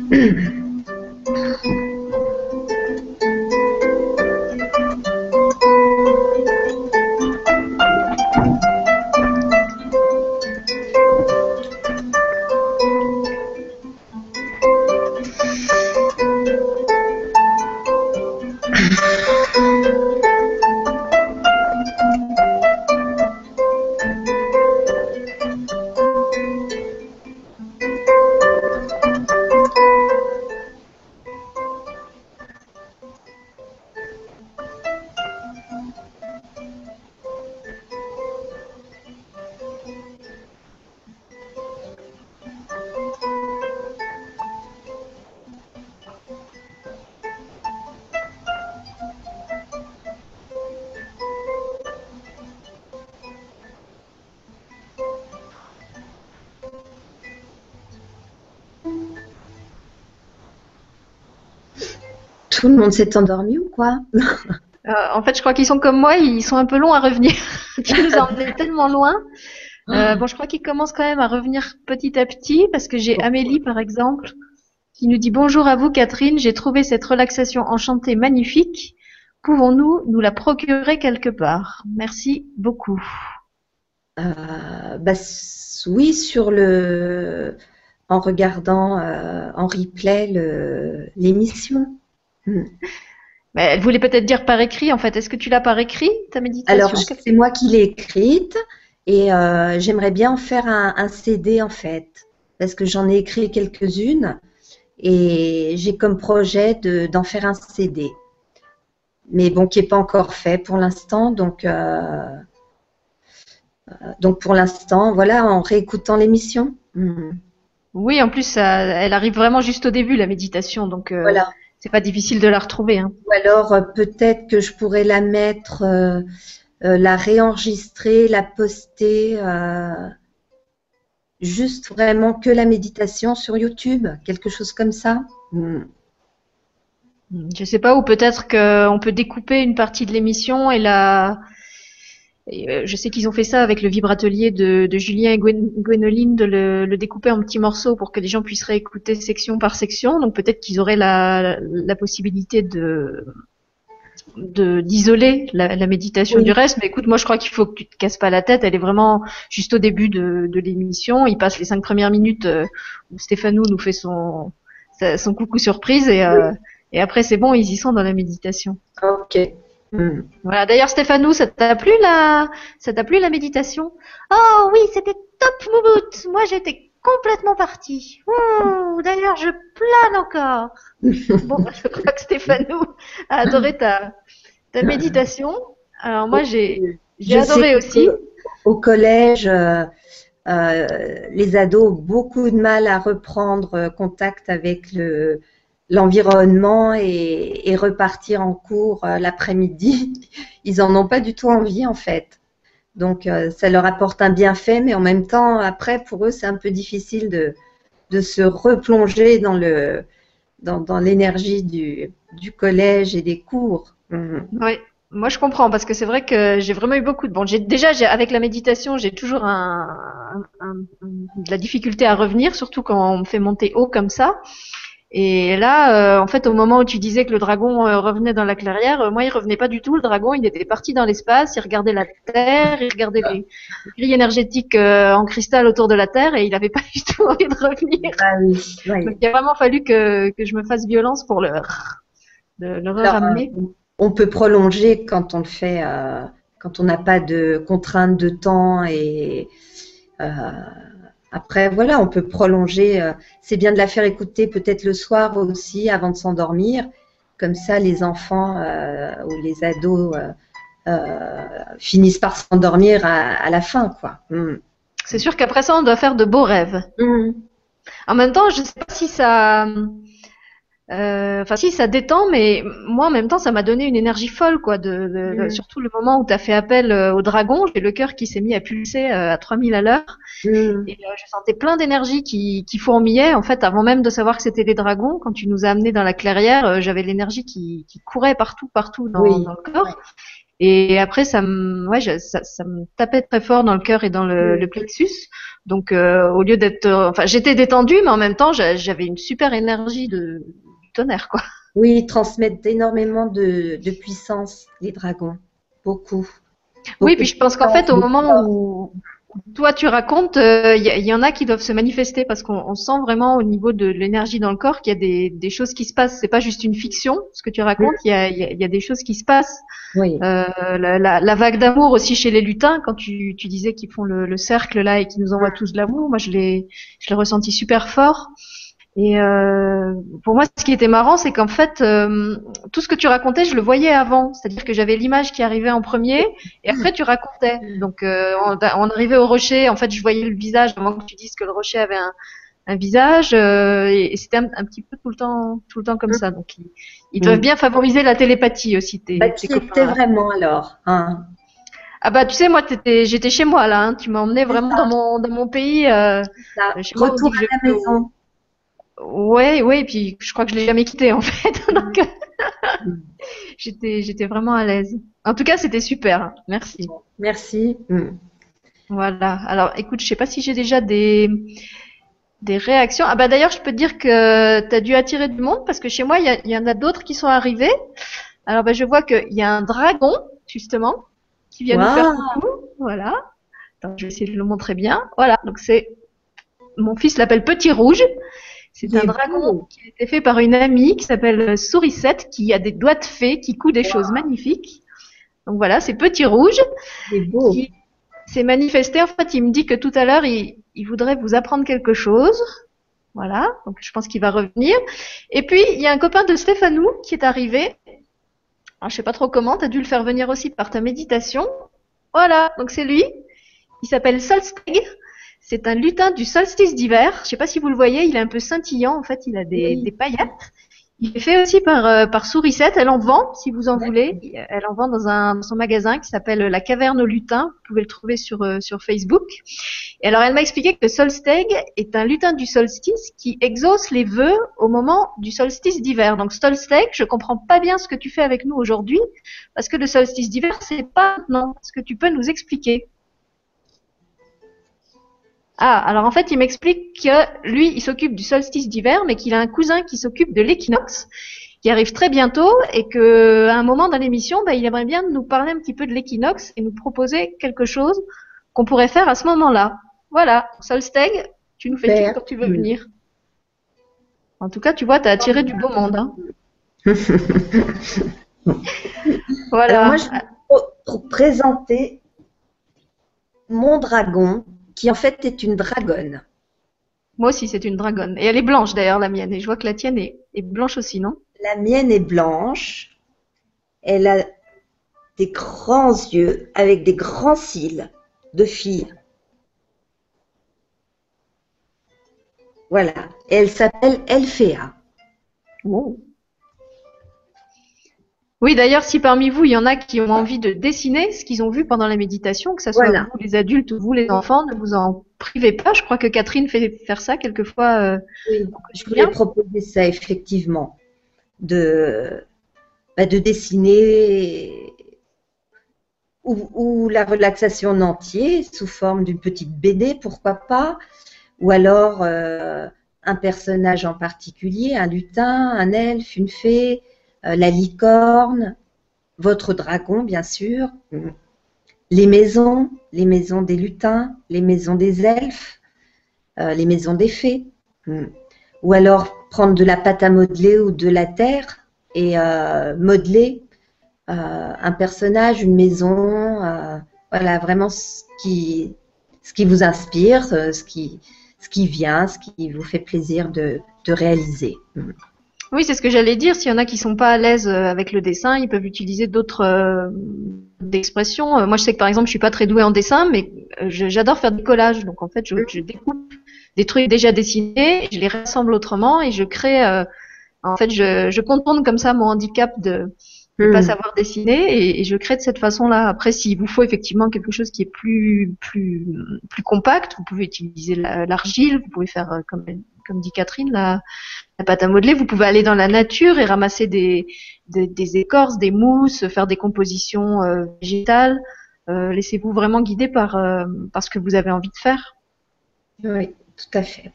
Tout le monde s'est endormi ou quoi euh, En fait, je crois qu'ils sont comme moi, ils sont un peu longs à revenir. tu nous as emmenés tellement loin. Euh, bon, je crois qu'ils commencent quand même à revenir petit à petit parce que j'ai Amélie, par exemple, qui nous dit bonjour à vous, Catherine. J'ai trouvé cette relaxation enchantée magnifique. Pouvons-nous nous la procurer quelque part? Merci beaucoup. Euh, bah, oui, sur le, en regardant en replay l'émission. Mais elle voulait peut-être dire par écrit, en fait. Est-ce que tu l'as par écrit, ta méditation? Alors, c'est moi qui l'ai écrite et euh, j'aimerais bien en faire un, CD, en fait, parce que j'en ai écrit quelques-unes et j'ai comme projet d'en faire un CD. Mais bon, qui n'est pas encore fait pour l'instant, donc... Euh, euh, donc pour l'instant, voilà, en réécoutant l'émission. Hmm. Oui, en plus, elle arrive vraiment juste au début, la méditation. Donc, voilà c'est pas difficile de la retrouver. Hein. Ou alors euh, peut-être que je pourrais la mettre, euh, euh, la réenregistrer, la poster, juste vraiment que la méditation sur YouTube, quelque chose comme ça. Hmm. Je sais pas, ou peut-être qu'on peut découper une partie de l'émission et la je sais qu'ils ont fait ça avec le vibratelier de, de Julien et Gwénoline, de le, le, découper en petits morceaux pour que les gens puissent réécouter section par section. Donc peut-être qu'ils auraient la, la possibilité de d'isoler la, la, méditation du reste. Mais écoute, moi je crois qu'il faut que tu te casses pas la tête. Elle est vraiment juste au début de, de l'émission. Il passe les cinq premières minutes euh, où Stéphanou nous fait son son coucou surprise et euh, et après c'est bon, ils y sont dans la méditation. Ok. Hmm. Voilà. D'ailleurs, Stéphanou, ça t'a plu la, ça t'a plu la méditation? Oh oui, c'était top, Moumout. Moi, j'étais complètement partie. D'ailleurs, je plane encore. bon, je crois que Stéphanou a adoré ta, ta méditation. Alors moi, j'ai, j'ai adoré aussi. Au collège. Euh, euh, les ados ont beaucoup de mal à reprendre contact avec le, l'environnement et, repartir en cours euh, l'après-midi. Ils en ont pas du tout envie en fait. Donc euh, ça leur apporte un bienfait, mais en même temps, après, pour eux, c'est un peu difficile de, se replonger dans le dans, l'énergie du, collège et des cours. Mhm. Oui, moi je comprends parce que c'est vrai que j'ai vraiment eu beaucoup de bon. J'ai déjà avec la méditation, j'ai toujours de la difficulté à revenir, surtout quand on me fait monter haut comme ça. Et là, euh, en fait, au moment où tu disais que le dragon euh, revenait dans la clairière, euh, moi, il revenait pas du tout. Le dragon, il était parti dans l'espace, il regardait la Terre, il regardait les, grilles énergétiques en cristal autour de la Terre, et il avait pas du tout envie de revenir. Ah Donc, il a vraiment fallu que, que je me fasse violence pour le, le, ramener. On peut prolonger quand on le fait, quand on n'a pas de contraintes de temps et après, voilà, on peut prolonger. Euh, c'est bien de la faire écouter peut-être le soir aussi avant de s'endormir. Comme ça, les enfants euh, ou les ados euh, finissent par s'endormir à, la fin, quoi. Hmm. C'est sûr qu'après ça, on doit faire de beaux rêves. Hmm. En même temps, je ne sais pas si ça enfin, si ça détend, mais moi en même temps, ça m'a donné une énergie folle, quoi. De, mm. surtout le moment où tu as fait appel euh, au dragon, j'ai le cœur qui s'est mis à pulser euh, à 3000 à l'heure, mm. et je sentais plein d'énergie qui, qui fourmillait. En fait, avant même de savoir que c'était des dragons, quand tu nous as amenés dans la clairière, j'avais l'énergie qui, qui courait partout, partout dans, dans le corps. Et après, ça me, ouais, ça, ça, me tapait très fort dans le cœur et dans le, mm. le plexus. Donc, au lieu d'être, enfin, j'étais détendue, mais en même temps, j'avais une super énergie de tonnerre, quoi. Oui, ils transmettent énormément de, puissance, les dragons. Beaucoup. Oui, puis je pense qu'en fait, au moment où toi tu racontes, il euh, y, en a qui doivent se manifester parce qu'on sent vraiment au niveau de l'énergie dans le corps qu'il y a des, choses qui se passent. C'est pas juste une fiction, ce que tu racontes. Il y, a, des choses qui se passent. Oui. Euh, la, vague d'amour aussi chez les lutins, quand tu, disais qu'ils font le, cercle là et qu'ils nous envoient tous de l'amour, moi je l'ai, je l'ai ressenti super fort. Et euh, pour moi, ce qui était marrant, c'est qu'en fait, euh, tout ce que tu racontais, je le voyais avant. C'est-à-dire que j'avais l'image qui arrivait en premier, et après tu racontais. Donc, euh, on, arrivait au rocher. En fait, je voyais le visage avant que tu dises que le rocher avait un, un visage, euh, et, c'était un, petit peu tout le temps, tout le temps comme ça. Donc, ils, ils doivent bien favoriser la télépathie aussi. Tes, bah, tes copains. vraiment alors hein. Ah bah tu sais moi j'étais chez moi là, hein. tu m'as emmené vraiment dans mon dans mon pays. Retour à la maison. Ouais, ouais, et puis je crois que je l'ai jamais quitté en fait. Donc j'étais, j'étais vraiment à l'aise. En tout cas, c'était super. Merci. Merci. Mm. Voilà. Alors, écoute, je sais pas si j'ai déjà des des réactions. Ah bah d'ailleurs, je peux te dire que tu as dû attirer du monde parce que chez moi, il y, en a d'autres qui sont arrivés. Alors bah je vois qu'il y a un dragon justement qui vient nous faire coucou. Voilà. Attends, je vais essayer de le montrer bien. Voilà. Donc c'est mon fils l'appelle Petit Rouge. C'est un dragon qui a été fait par une amie qui s'appelle Sourisette, qui a des doigts de fée, qui coud des choses magnifiques. Donc voilà, c'est Petit Rouge. C'est beau. Qui s'est manifesté. En fait, il me dit que tout à l'heure, il, voudrait vous apprendre quelque chose. Voilà, donc je pense qu'il va revenir. Et puis, il y a un copain de Stéphanou qui est arrivé. Alors, je sais pas trop comment, tu as dû le faire venir aussi par ta méditation. Voilà, donc c'est lui. Il s'appelle Solsteg. C'est un lutin du solstice d'hiver. Je sais pas si vous le voyez, il est un peu scintillant. En fait, il a des, paillettes. Il est fait aussi par, euh, par Sourisette. Elle en vend, si vous en voulez. Elle en vend dans, un, son magasin qui s'appelle La Caverne au Lutin. Vous pouvez le trouver sur, euh, sur Facebook. Et alors, elle m'a expliqué que le Solsteg est un lutin du solstice qui exauce les vœux au moment du solstice d'hiver. Donc, Solsteg, je comprends pas bien ce que tu fais avec nous aujourd'hui, parce que le solstice d'hiver, c'est pas maintenant. Est-ce que tu peux nous expliquer? Ah, alors en fait, il m'explique que lui, il s'occupe du solstice d'hiver, mais qu'il a un cousin qui s'occupe de l'équinoxe, qui arrive très bientôt, et que à un moment dans l'émission, bah, il aimerait bien nous parler un petit peu de l'équinoxe et nous proposer quelque chose qu'on pourrait faire à ce moment-là. Voilà, Solsteg, tu nous fais dire quand tu veux venir. En tout cas, tu vois, tu as attiré du beau monde. Hein. voilà. moi, je vais présenter mon dragon qui en fait est une dragonne. Moi aussi, c'est une dragonne. Et elle est blanche d'ailleurs, la mienne. Et je vois que la tienne est, blanche aussi, non? La mienne est blanche. Elle a des grands yeux avec des grands cils de fille. Voilà. Et elle s'appelle Elfea. Oh. Oui, d'ailleurs, si parmi vous, il y en a qui ont envie de dessiner ce qu'ils ont vu pendant la méditation, que ce soit vous les adultes ou vous les enfants, ne vous en privez pas. Je crois que Catherine fait faire ça quelquefois. Euh, oui, je voulais proposer ça effectivement, de, bah, de dessiner ou, la relaxation en entier sous forme d'une petite BD, pourquoi pas, ou alors euh, un personnage en particulier, un lutin, un elfe, une fée la licorne, votre dragon, bien sûr, les maisons, les maisons des lutins, les maisons des elfes, euh, les maisons des fées. Ou alors prendre de la pâte à modeler ou de la terre et euh, modeler un personnage, une maison, voilà, vraiment ce qui, ce qui vous inspire, ce qui, ce qui vient, ce qui vous fait plaisir de, de réaliser. Oui, c'est ce que j'allais dire. S'il y en a qui sont pas à l'aise euh, avec le dessin, ils peuvent utiliser d'autres euh, expressions. Euh, moi, je sais que par exemple, je suis pas très douée en dessin, mais j'adore faire des collages. Donc en fait, je, je, découpe des trucs déjà dessinés, je les rassemble autrement et je crée. en fait, je, je contourne comme ça mon handicap de ne pas hmm. savoir dessiner et, et, je crée de cette façon-là. Après, s'il vous faut effectivement quelque chose qui est plus plus plus compact, vous pouvez utiliser l'argile, vous pouvez faire comme comme dit Catherine, la, la, pâte à modeler. Vous pouvez aller dans la nature et ramasser des, des, écorces, des mousses, faire des compositions euh, végétales. Euh, laissez-vous vraiment guider par, euh, par ce que vous avez envie de faire. Oui, tout à fait.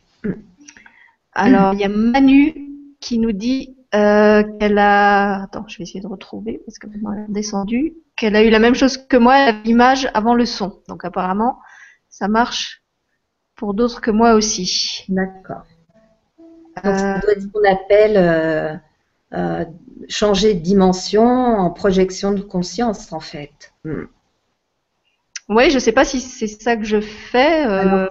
Alors, il y a Manu qui nous dit qu'elle a... Attends, je vais essayer de retrouver parce que maintenant elle est descendue. Qu'elle a eu la même chose que moi, l'image avant le son. Donc apparemment, ça marche pour d'autres que moi aussi. D'accord. Donc, ça doit être ce qu'on appelle euh, euh, changer de dimension en projection de conscience, en fait. Hmm. Oui, je ne sais pas si c'est ça que je fais. Euh,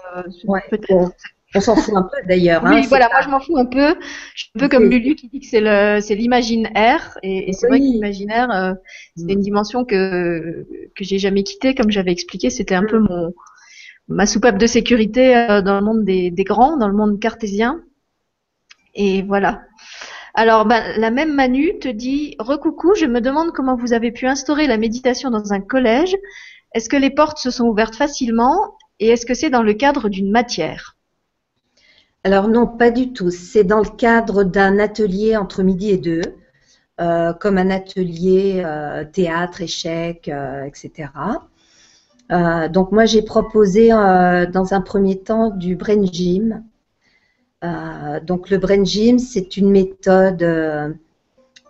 peut-être. On s'en fout un peu d'ailleurs. Oui, hein, voilà, moi je m'en fous un peu. Je suis un peu comme Lulu qui dit que c'est l'imaginaire. Et, et c'est vrai que l'imaginaire, c'est une dimension que, que j'ai jamais quittée. Comme j'avais expliqué, c'était un peu hmm. mon, ma soupape de sécurité dans le monde des, des grands, dans le monde cartésien. Et voilà. Alors, bah, la même Manu te dit Recoucou, je me demande comment vous avez pu instaurer la méditation dans un collège. Est-ce que les portes se sont ouvertes facilement et est-ce que c'est dans le cadre d'une matière? Alors non, pas du tout. C'est dans le cadre d'un atelier entre midi et deux, euh, comme un atelier euh, théâtre, échec, euh, etc. donc moi j'ai proposé dans un premier temps du brain gym donc le Brain Gym, c'est une méthode euh,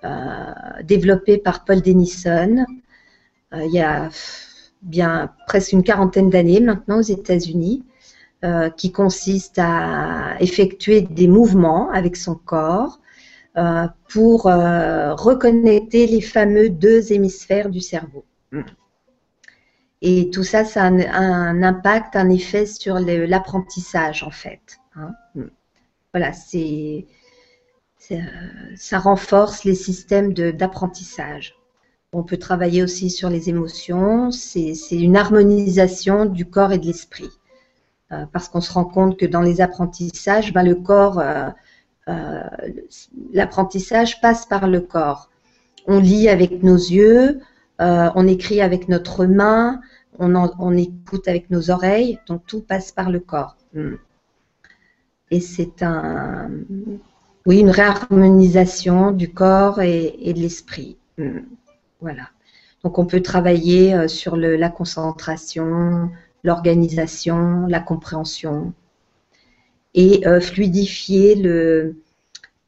euh, développée par Paul Denison il y a bien presque une quarantaine d'années maintenant aux États-Unis, qui consiste à effectuer des mouvements avec son corps pour reconnecter les fameux deux hémisphères du cerveau. Et tout ça, ça a un, impact, un effet sur l'apprentissage en fait. Voilà, c'est, euh, ça renforce les systèmes d'apprentissage. On peut travailler aussi sur les émotions. C'est une harmonisation du corps et de l'esprit. Euh, parce qu'on se rend compte que dans les apprentissages, ben, le corps euh, l'apprentissage passe par le corps. On lit avec nos yeux, on écrit avec notre main, on, écoute avec nos oreilles, donc tout passe par le corps. Hmm. Et c'est une réharmonisation du corps et, de l'esprit. Hmm. Voilà. Donc on peut travailler euh, sur la concentration, l'organisation, la compréhension et euh, fluidifier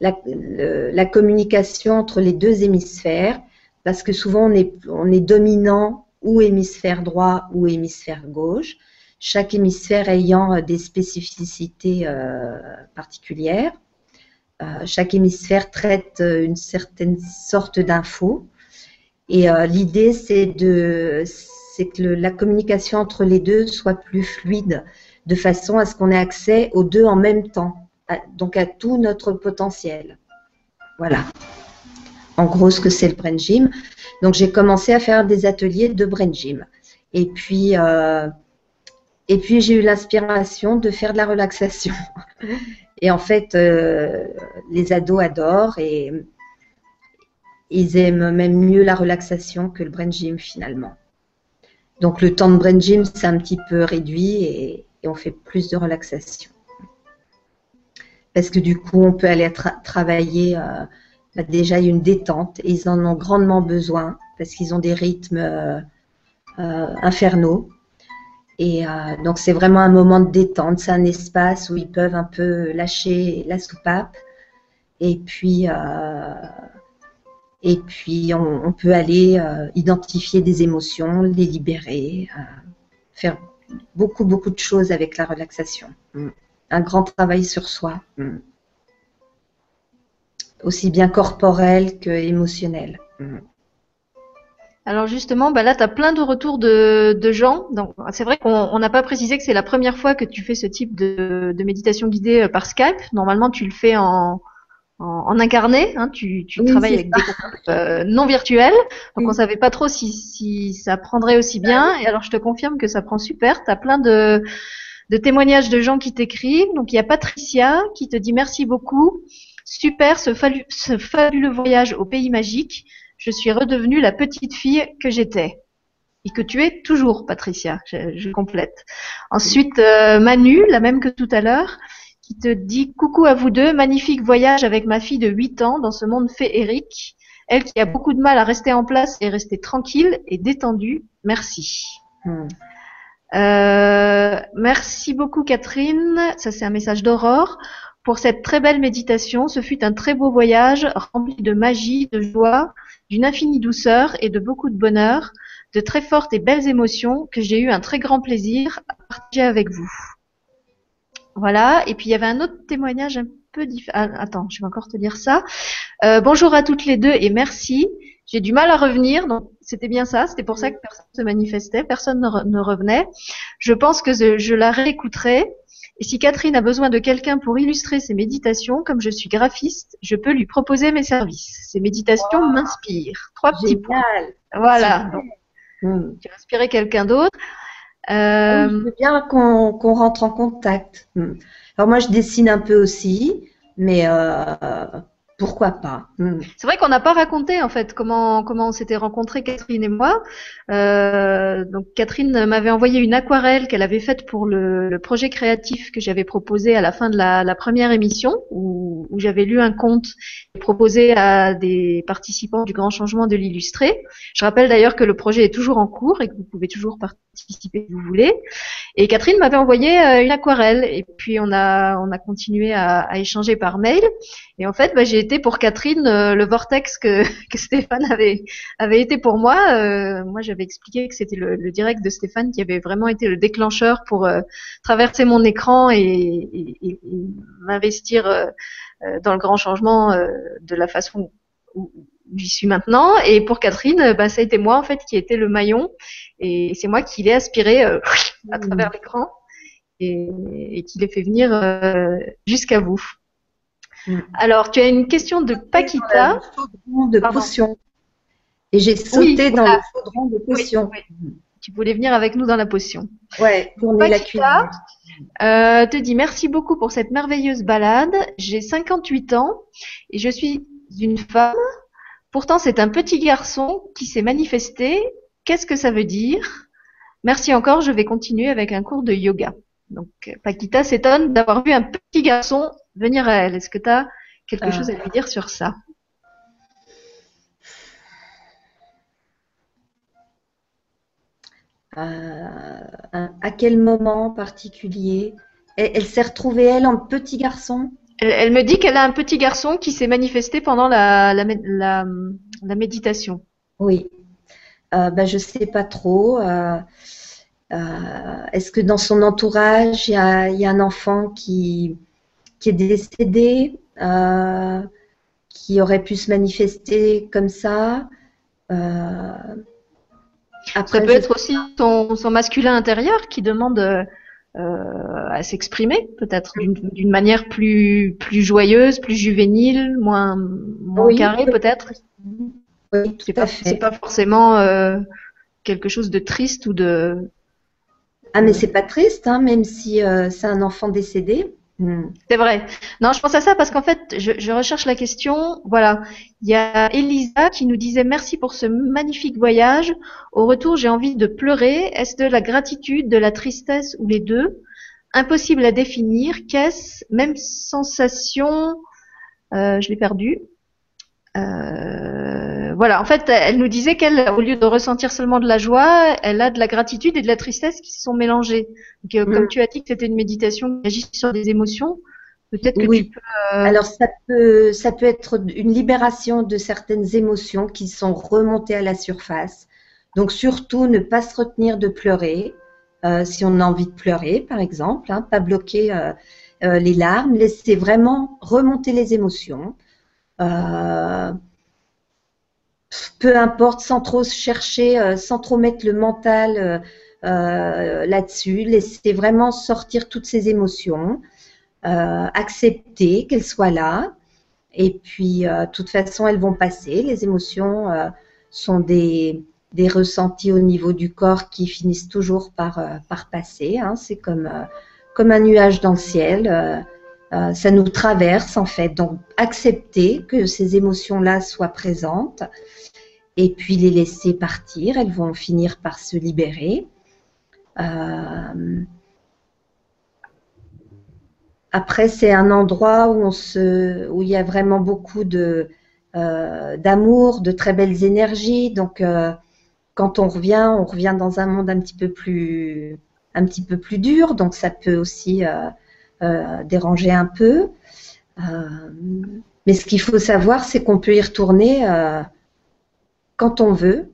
la, communication entre les deux hémisphères parce que souvent on est dominant ou hémisphère droit ou hémisphère gauche, chaque hémisphère ayant euh, des spécificités euh, particulières. Euh, chaque hémisphère traite une certaine sorte d'infos. Et l'idée, c'est c'est que la communication entre les deux soit plus fluide, de façon à ce qu'on ait accès aux deux en même temps, donc à tout notre potentiel. Voilà. En gros, ce que c'est le brain gym. Donc j'ai commencé à faire des ateliers de brain gym. Et puis, et puis j'ai eu l'inspiration de faire de la relaxation. Et en fait, euh, les ados adorent et ils aiment même mieux la relaxation que le brain gym finalement. Donc le temps de brain gym, c'est un petit peu réduit et, on fait plus de relaxation. Parce que du coup, on peut aller travailler euh, bah, déjà une détente et ils en ont grandement besoin parce qu'ils ont des rythmes euh, infernaux. Et euh, donc c'est vraiment un moment de détente, c'est un espace où ils peuvent un peu lâcher la soupape. Et puis, et puis on, peut aller identifier des émotions, les libérer, faire beaucoup, beaucoup de choses avec la relaxation. Mm. Un grand travail sur soi. Mm aussi bien corporel que émotionnel. Mm. Alors justement, bah là, tu as plein de retours de, gens. Donc, c'est vrai qu'on n'a pas précisé que c'est la première fois que tu fais ce type de, méditation guidée euh, par Skype. Normalement, tu le fais en, en, incarné. Hein. tu, travailles avec des groupes euh, non virtuels. Donc, on savait pas trop si, si ça prendrait aussi bien. Et alors, je te confirme que ça prend super. Tu as plein de, de témoignages de gens qui t'écrivent. Donc, il y a Patricia qui te dit merci beaucoup. Super ce, fabuleux voyage au pays magique. Je suis redevenue la petite fille que j'étais. Et que tu es toujours, Patricia. Je, complète. Ensuite, euh, Manu, la même que tout à l'heure, qui te dit coucou à vous deux. Magnifique voyage avec ma fille de 8 ans dans ce monde féerique. Elle qui a beaucoup de mal à rester en place et rester tranquille et détendue. Merci. Hmm. Euh, merci beaucoup Catherine. Ça c'est un message d'Aurore pour cette très belle méditation. Ce fut un très beau voyage rempli de magie, de joie, d'une infinie douceur et de beaucoup de bonheur, de très fortes et belles émotions que j'ai eu un très grand plaisir à partager avec vous. Voilà. Et puis il y avait un autre témoignage un peu différent. Ah, attends, je vais encore te lire ça. Euh, bonjour à toutes les deux et merci. J'ai du mal à revenir, donc c'était bien ça. C'était pour ça que personne ne se manifestait, personne ne, revenait. Je pense que je la réécouterai. Et si Catherine a besoin de quelqu'un pour illustrer ses méditations, comme je suis graphiste, je peux lui proposer mes services. Ces méditations m'inspirent. Trois petits points. Voilà. Hmm. Tu as inspiré quelqu'un d'autre. Euh... je veux bien qu'on rentre en contact. Hmm. Alors moi, je dessine un peu aussi, mais euh, pourquoi pas? Hmm. C'est vrai qu'on n'a pas raconté en fait comment comment on s'était rencontrés Catherine et moi. Euh, donc Catherine m'avait envoyé une aquarelle qu'elle avait faite pour le, le, projet créatif que j'avais proposé à la fin de la, la première émission où, où j'avais lu un conte proposé à des participants du Grand Changement de l'illustré. Je rappelle d'ailleurs que le projet est toujours en cours et que vous pouvez toujours participer si vous voulez. Et Catherine m'avait envoyé euh, une aquarelle et puis on a on a continué à, à échanger par mail. Et en fait, bah, j'ai été pour Catherine euh, le vortex que, que Stéphane avait avait été pour moi. Euh, moi, j'avais expliqué que c'était le, le, direct de Stéphane qui avait vraiment été le déclencheur pour euh, traverser mon écran et, et, et m'investir dans le grand changement de la façon où j'y suis maintenant. Et pour Catherine, bah, ça a été moi en fait qui était le maillon et c'est moi qui l'ai aspiré à mmh. travers l'écran et, et qui l'ai fait venir jusqu'à vous. Mm. Alors, tu as une question de Paquita. de potion. Et j'ai sauté dans le chaudron de potion. Tu voulais venir avec nous dans la potion. Ouais, tourner la cuillère. euh, te dit merci beaucoup pour cette merveilleuse balade. J'ai 58 ans et je suis une femme. Pourtant, c'est un petit garçon qui s'est manifesté. Qu'est-ce que ça veut dire? Merci encore, je vais continuer avec un cours de yoga. Donc, Paquita s'étonne d'avoir vu un petit garçon venir à elle. Est-ce que tu as quelque euh. chose à lui dire sur ça? Euh, à quel moment particulier? Elle, s'est retrouvée, elle, en petit garçon? Elle, me dit qu'elle a un petit garçon qui s'est manifesté pendant la, la, méditation. Oui. Euh, ben, je ne sais pas trop. Euh, euh, est-ce que dans son entourage, il y a, un enfant qui, qui est décédé, qui aurait pu se manifester comme ça Après, ça peut être aussi son, son, masculin intérieur qui demande euh, à s'exprimer, peut-être d'une manière plus plus joyeuse, plus juvénile, moins moins carrée peut-être. Oui, c'est pas c'est pas forcément euh, quelque chose de triste ou de. Ah mais c'est pas triste, hein, même si euh, c'est un enfant décédé. Hmm. C'est vrai. Non, je pense à ça parce qu'en fait, je, recherche la question. Voilà, il y a Elisa qui nous disait merci pour ce magnifique voyage. Au retour, j'ai envie de pleurer. Est-ce de la gratitude, de la tristesse ou les deux? Impossible à définir. Qu'est-ce? Même sensation. Euh, je l'ai perdu. Euh, voilà, en fait, elle nous disait qu'elle, au lieu de ressentir seulement de la joie, elle a de la gratitude et de la tristesse qui se sont mélangées. Donc, euh, Comme mm. tu as dit que c'était une méditation qui agit sur des émotions, peut-être que oui. tu peux. Euh, Alors, ça peut, ça peut être une libération de certaines émotions qui sont remontées à la surface. Donc, surtout, ne pas se retenir de pleurer. si on a envie de pleurer, par exemple, hein, pas bloquer les larmes, laisser vraiment remonter les émotions. Euh, peu importe, sans trop chercher, euh, sans trop mettre le mental euh, là-dessus, laisser vraiment sortir toutes ces émotions, accepter qu'elles soient là, et puis de toute façon elles vont passer. Les émotions sont des, ressentis au niveau du corps qui finissent toujours par, passer. Hein. C'est comme un nuage dans le ciel. Euh, ça nous traverse en fait. Donc accepter que ces émotions-là soient présentes et puis les laisser partir. Elles vont finir par se libérer. Euh, après, c'est un endroit où, on se, où il y a vraiment beaucoup de, euh, d'amour, de très belles énergies. Donc, quand on revient, on revient dans un monde un petit peu plus, un petit peu plus dur. Donc, ça peut aussi déranger un peu. Euh, mais ce qu'il faut savoir, c'est qu'on peut y retourner euh, quand on veut.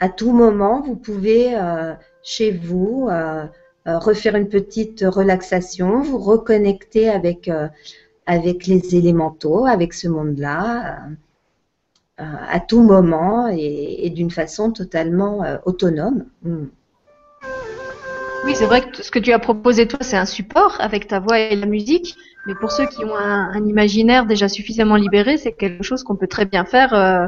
À tout moment, vous pouvez chez vous refaire une petite relaxation, vous reconnecter avec, avec les élémentaux, avec ce monde-là, à tout moment et, d'une façon totalement autonome. Hmm. Oui, c'est vrai que ce que tu as proposé toi, c'est un support avec ta voix et la musique. Mais pour ceux qui ont un, imaginaire déjà suffisamment libéré, c'est quelque chose qu'on peut très bien faire euh,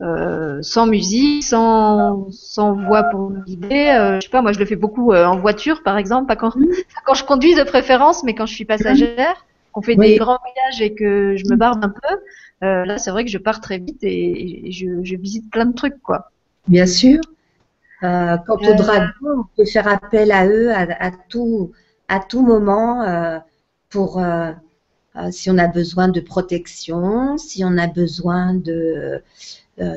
euh, sans musique, sans, sans voix pour nous guider. Euh, je sais pas, moi je le fais beaucoup euh, en voiture, par exemple, pas quand, quand je conduis de préférence, mais quand je suis passagère, qu'on fait des grands voyages et que je me barbe un peu. Euh, là, c'est vrai que je pars très vite et, et je, je visite plein de trucs, quoi. Bien sûr. Euh, quant aux dragons, on peut faire appel à eux à, tout, à tout moment euh, pour euh, si on a besoin de protection, si on a besoin de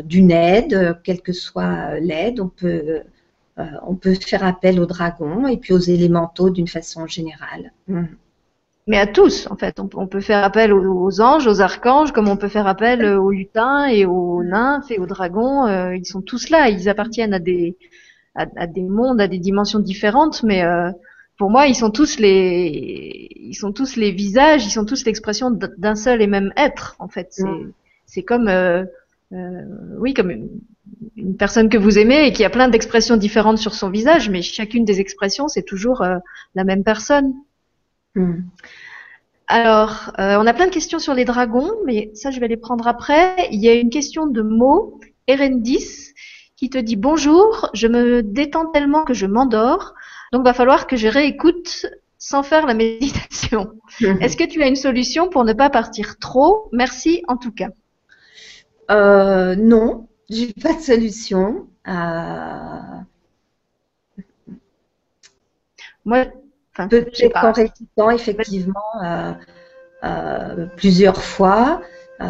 d'une aide, quelle que soit l'aide, on peut on peut faire appel aux dragons et puis aux élémentaux d'une façon générale. Mm. Mais à tous, en fait. On, peut faire appel aux, anges, aux archanges, comme on peut faire appel aux lutins et aux nymphes et aux dragons. ils sont tous là. Ils appartiennent à des, à, des mondes, à des dimensions différentes, mais euh, pour moi, ils sont tous les, ils sont tous les visages, ils sont tous l'expression d'un seul et même être. En fait, c'est, mm. c'est comme, euh, euh, oui, comme une, personne que vous aimez et qui a plein d'expressions différentes sur son visage, mais chacune des expressions, c'est toujours la même personne. Mm. Alors, on a plein de questions sur les dragons, mais ça, je vais les prendre après. Il y a une question de mots. Erendis qui te dit bonjour, je me détends tellement que je m'endors, donc va falloir que je réécoute sans faire la méditation. Est-ce que tu as une solution pour ne pas partir trop? Merci en tout cas. Euh, non, j'ai pas de solution. Euh... Moi, peut-être qu'en récitant effectivement euh, euh, plusieurs fois, euh,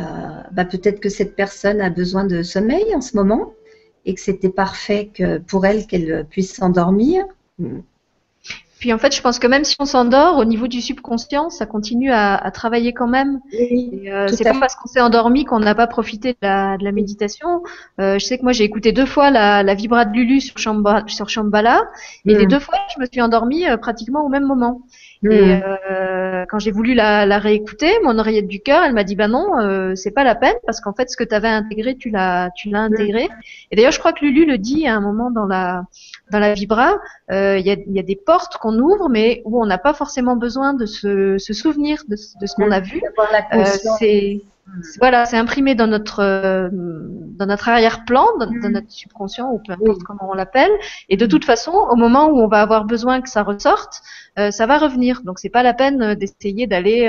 bah, peut-être que cette personne a besoin de sommeil en ce moment et que c'était parfait que, pour elle qu'elle puisse s'endormir. Puis en fait, je pense que même si on s'endort, au niveau du subconscient, ça continue à, à travailler quand même. Oui, euh, c'est pas parce qu'on s'est endormi qu'on n'a pas profité de la, de la méditation. Euh, je sais que moi j'ai écouté deux fois la, la vibra de Lulu sur, Shambhala, sur Shambhala, et les mm. deux fois je me suis endormie euh, pratiquement au même moment. Et hmm. euh, quand j'ai voulu la, la, réécouter, mon oreillette du cœur, elle m'a dit bah non, euh, c'est pas la peine parce qu'en fait ce que tu avais intégré, tu l'as, tu l'as intégré. Et d'ailleurs, je crois que Lulu le dit à un moment dans la dans la vibra, euh, il y, a, y, a, des portes qu'on ouvre, mais où on n'a pas forcément besoin de se, se souvenir de, de ce qu'on a vu. Euh, c'est voilà, c'est imprimé dans notre euh, dans notre arrière-plan, dans, mm. notre subconscient ou peu importe comment on l'appelle. Et de toute façon, au moment où on va avoir besoin que ça ressorte, euh, ça va revenir. Donc c'est pas la peine euh, d'essayer d'aller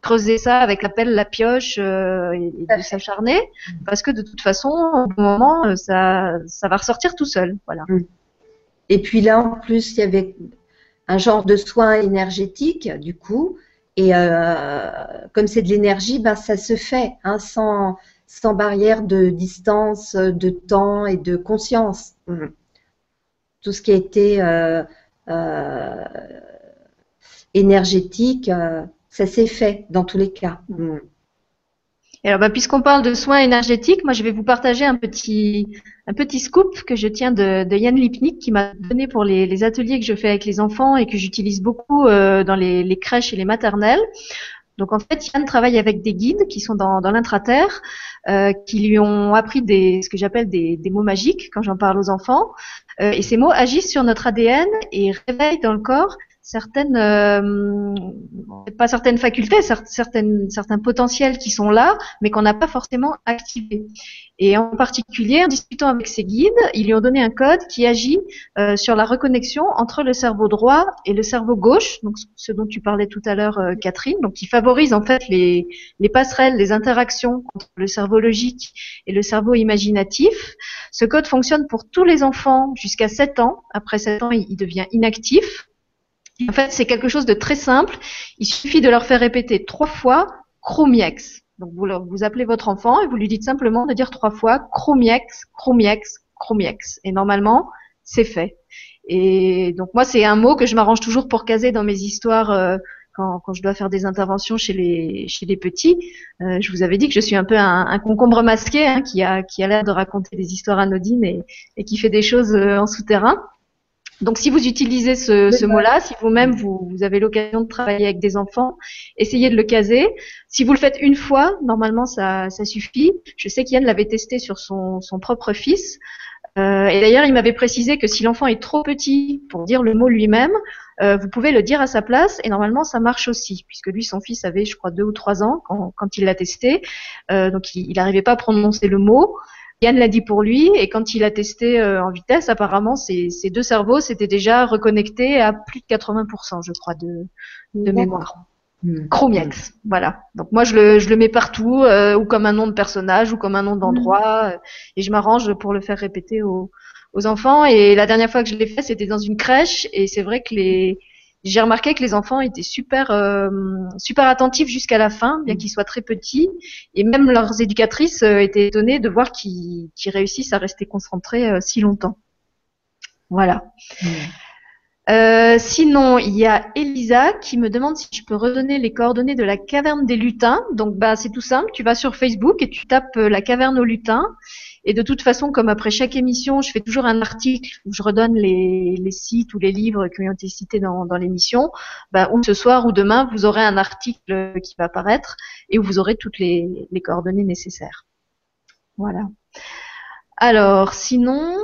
creuser ça avec la pelle, la pioche et, de s'acharner, parce que de toute façon, au moment, ça ça va ressortir tout seul. Voilà. Et puis là, en plus, il y avait un genre de soin énergétique, du coup, et euh, comme c'est de l'énergie, ben, ça se fait hein, sans, sans barrière de distance, de temps et de conscience. Mmh. Tout ce qui a été euh, euh, énergétique, ça s'est fait dans tous les cas. Alors, bah, puisqu'on parle de soins énergétiques, moi, je vais vous partager un petit, un petit scoop que je tiens de, de Yann Lipnik qui m'a donné pour les, les, ateliers que je fais avec les enfants et que j'utilise beaucoup euh, dans les, les, crèches et les maternelles. Donc, en fait, Yann travaille avec des guides qui sont dans, dans l'intraterre, euh, qui lui ont appris des, ce que j'appelle des, des, mots magiques quand j'en parle aux enfants. Euh, et ces mots agissent sur notre ADN et réveillent dans le corps certaines, euh, pas certaines facultés, certaines, certains potentiels qui sont là, mais qu'on n'a pas forcément activés. Et en particulier, en discutant avec ses guides, ils lui ont donné un code qui agit euh, sur la reconnexion entre le cerveau droit et le cerveau gauche, donc ce dont tu parlais tout à l'heure, euh, Catherine, donc qui favorise en fait les, les passerelles, les interactions entre le cerveau logique et le cerveau imaginatif. Ce code fonctionne pour tous les enfants jusqu'à 7 ans. Après 7 ans, il devient inactif. En fait, c'est quelque chose de très simple. Il suffit de leur faire répéter trois fois Chromiex. Donc vous, vous appelez votre enfant et vous lui dites simplement de dire trois fois Chromiex, Chromiex, Chromiex. Et normalement, c'est fait. Et donc moi, c'est un mot que je m'arrange toujours pour caser dans mes histoires euh, quand, je dois faire des interventions chez les petits. Euh, je vous avais dit que je suis un peu un, concombre masqué hein, qui a l'air de raconter des histoires anodines et, et qui fait des choses euh, en souterrain. Donc, si vous utilisez ce, ce mot-là, si vous-même vous, vous, avez l'occasion de travailler avec des enfants, essayez de le caser. Si vous le faites une fois, normalement ça, ça suffit. Je sais qu'Yann l'avait testé sur son, son propre fils. Euh, et d'ailleurs, il m'avait précisé que si l'enfant est trop petit pour dire le mot lui-même, euh, vous pouvez le dire à sa place et normalement ça marche aussi, puisque lui, son fils avait, je crois, deux ou trois ans quand, quand il l'a testé, euh, donc il n'arrivait pas à prononcer le mot. Yann l'a dit pour lui, et quand il a testé euh, en vitesse, apparemment, ses, deux cerveaux s'étaient déjà reconnectés à plus de 80%, je crois, de, de mémoire. Hmm. Chromiex, voilà. Donc moi je le, je le mets partout, euh, ou comme un nom de personnage, ou comme un nom d'endroit, euh, et je m'arrange pour le faire répéter aux, aux enfants. Et la dernière fois que je l'ai fait, c'était dans une crèche, et c'est vrai que les, j'ai remarqué que les enfants étaient super euh, super attentifs jusqu'à la fin, bien mm. qu'ils soient très petits, et même leurs éducatrices euh, étaient étonnées de voir qu'ils réussissent à rester concentrés euh, si longtemps. Voilà. Mm. sinon, il y a Elisa qui me demande si je peux redonner les coordonnées de la caverne des lutins. Donc, bah, c'est tout simple. Tu vas sur Facebook et tu tapes la caverne aux lutins et de toute façon, comme après chaque émission, je fais toujours un article où je redonne les, sites ou les livres qui ont été cités dans, dans l'émission, bah, ou ce soir ou demain, vous aurez un article qui va apparaître et où vous aurez toutes les, les coordonnées nécessaires. Voilà. Alors, sinon,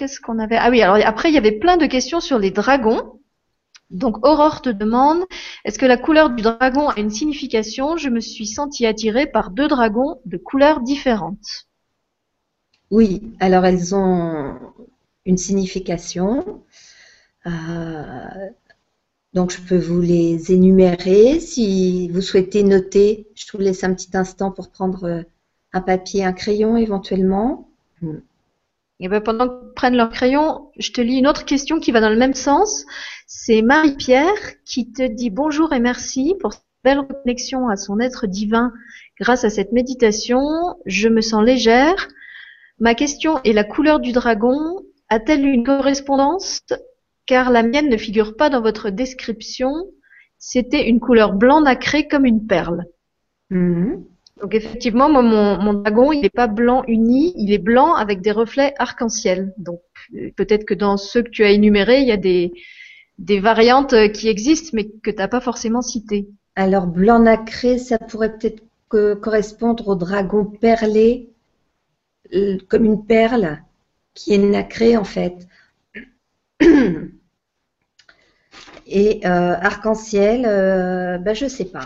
qu'est-ce qu'on avait? Ah oui, alors après, il y avait plein de questions sur les dragons. Donc Aurore te demande, est-ce que la couleur du dragon a une signification? Je me suis sentie attirée par deux dragons de couleurs différentes. Oui, alors elles ont une signification. Euh, Donc, je peux vous les énumérer. Si vous souhaitez noter, je vous laisse un petit instant pour prendre un papier, un crayon éventuellement. Ben pendant qu'ils prennent leur crayon, je te lis une autre question qui va dans le même sens. C'est Marie-Pierre qui te dit bonjour et merci pour cette belle connexion à son être divin grâce à cette méditation. Je me sens légère. Ma question est la couleur du dragon a-t-elle une correspondance? Car la mienne ne figure pas dans votre description. C'était une couleur blanc nacré comme une perle. Mhm. Donc effectivement, moi, mon, dragon, il n'est pas blanc uni, il est blanc avec des reflets arc-en-ciel. Donc euh, peut-être que dans ceux que tu as énumérés, il y a des, variantes qui existent, mais que tu n'as pas forcément citées. Alors blanc nacré, ça pourrait peut-être correspondre au dragon perlé, euh, comme une perle qui est nacrée en fait. Et euh, arc-en-ciel, euh, ben, je ne sais pas.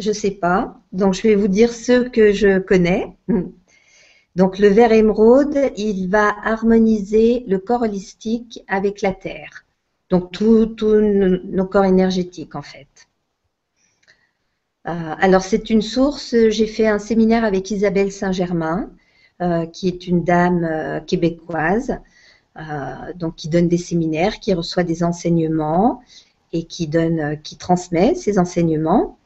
Je ne sais pas. Donc, je vais vous dire ceux que je connais. Donc, le vert émeraude, il va harmoniser le corps holistique avec la terre. Donc, tous nos corps énergétiques, en fait. Euh, alors, c'est une source. J'ai fait un séminaire avec Isabelle Saint-Germain, qui est une dame québécoise euh, donc qui donne des séminaires, qui reçoit des enseignements et qui donne, euh, qui transmet ces enseignements.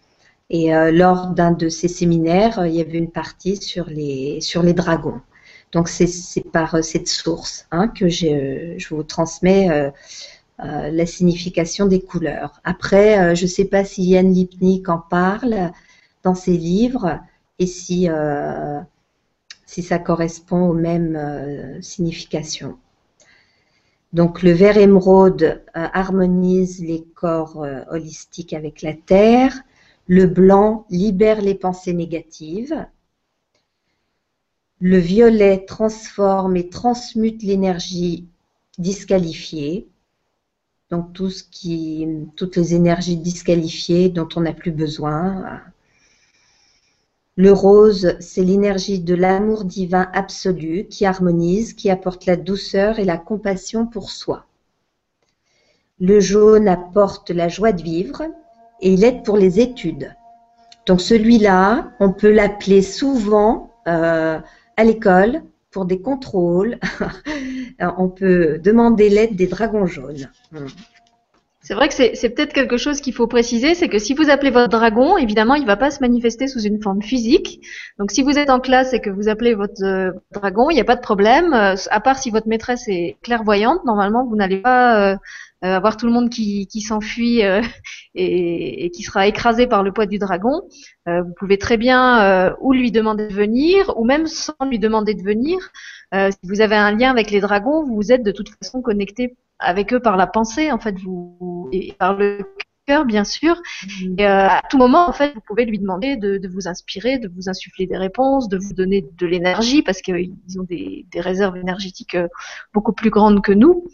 Et euh, lors d'un de ces séminaires, il y avait une partie sur les sur les dragons. Donc c'est par cette source hein, que je vous transmets la signification des couleurs. Après, je ne sais pas si Yann Lipnik en parle dans ses livres et si, si ça correspond aux mêmes significations. Donc le vert émeraude euh, harmonise les corps euh, holistiques avec la terre. Le blanc libère les pensées négatives. Le violet transforme et transmute l'énergie disqualifiée. Donc tout ce qui, toutes les énergies disqualifiées dont on n'a plus besoin, le rose, c'est l'énergie de l'amour divin absolu qui harmonise, qui apporte la douceur et la compassion pour soi. Le jaune apporte la joie de vivre et il aide pour les études. Donc celui-là, on peut l'appeler souvent euh, à l'école pour des contrôles. on peut demander l'aide des dragons jaunes. C'est vrai que c'est peut-être quelque chose qu'il faut préciser, c'est que si vous appelez votre dragon, évidemment, il va pas se manifester sous une forme physique. Donc, si vous êtes en classe et que vous appelez votre euh, dragon, il n'y a pas de problème. Euh, à part si votre maîtresse est clairvoyante, normalement, vous n'allez pas euh, avoir tout le monde qui, qui s'enfuit et, et, qui sera écrasé par le poids du dragon. vous pouvez très bien ou lui demander de venir, ou même sans lui demander de venir. si vous avez un lien avec les dragons, vous êtes de toute façon connecté avec eux par la pensée, en fait, vous et par le cœur, bien sûr. Et, euh, à tout moment, en fait, vous pouvez lui demander de, de, vous inspirer, de vous insuffler des réponses, de vous donner de l'énergie, parce qu'ils ont des, des, réserves énergétiques euh, beaucoup plus grandes que nous.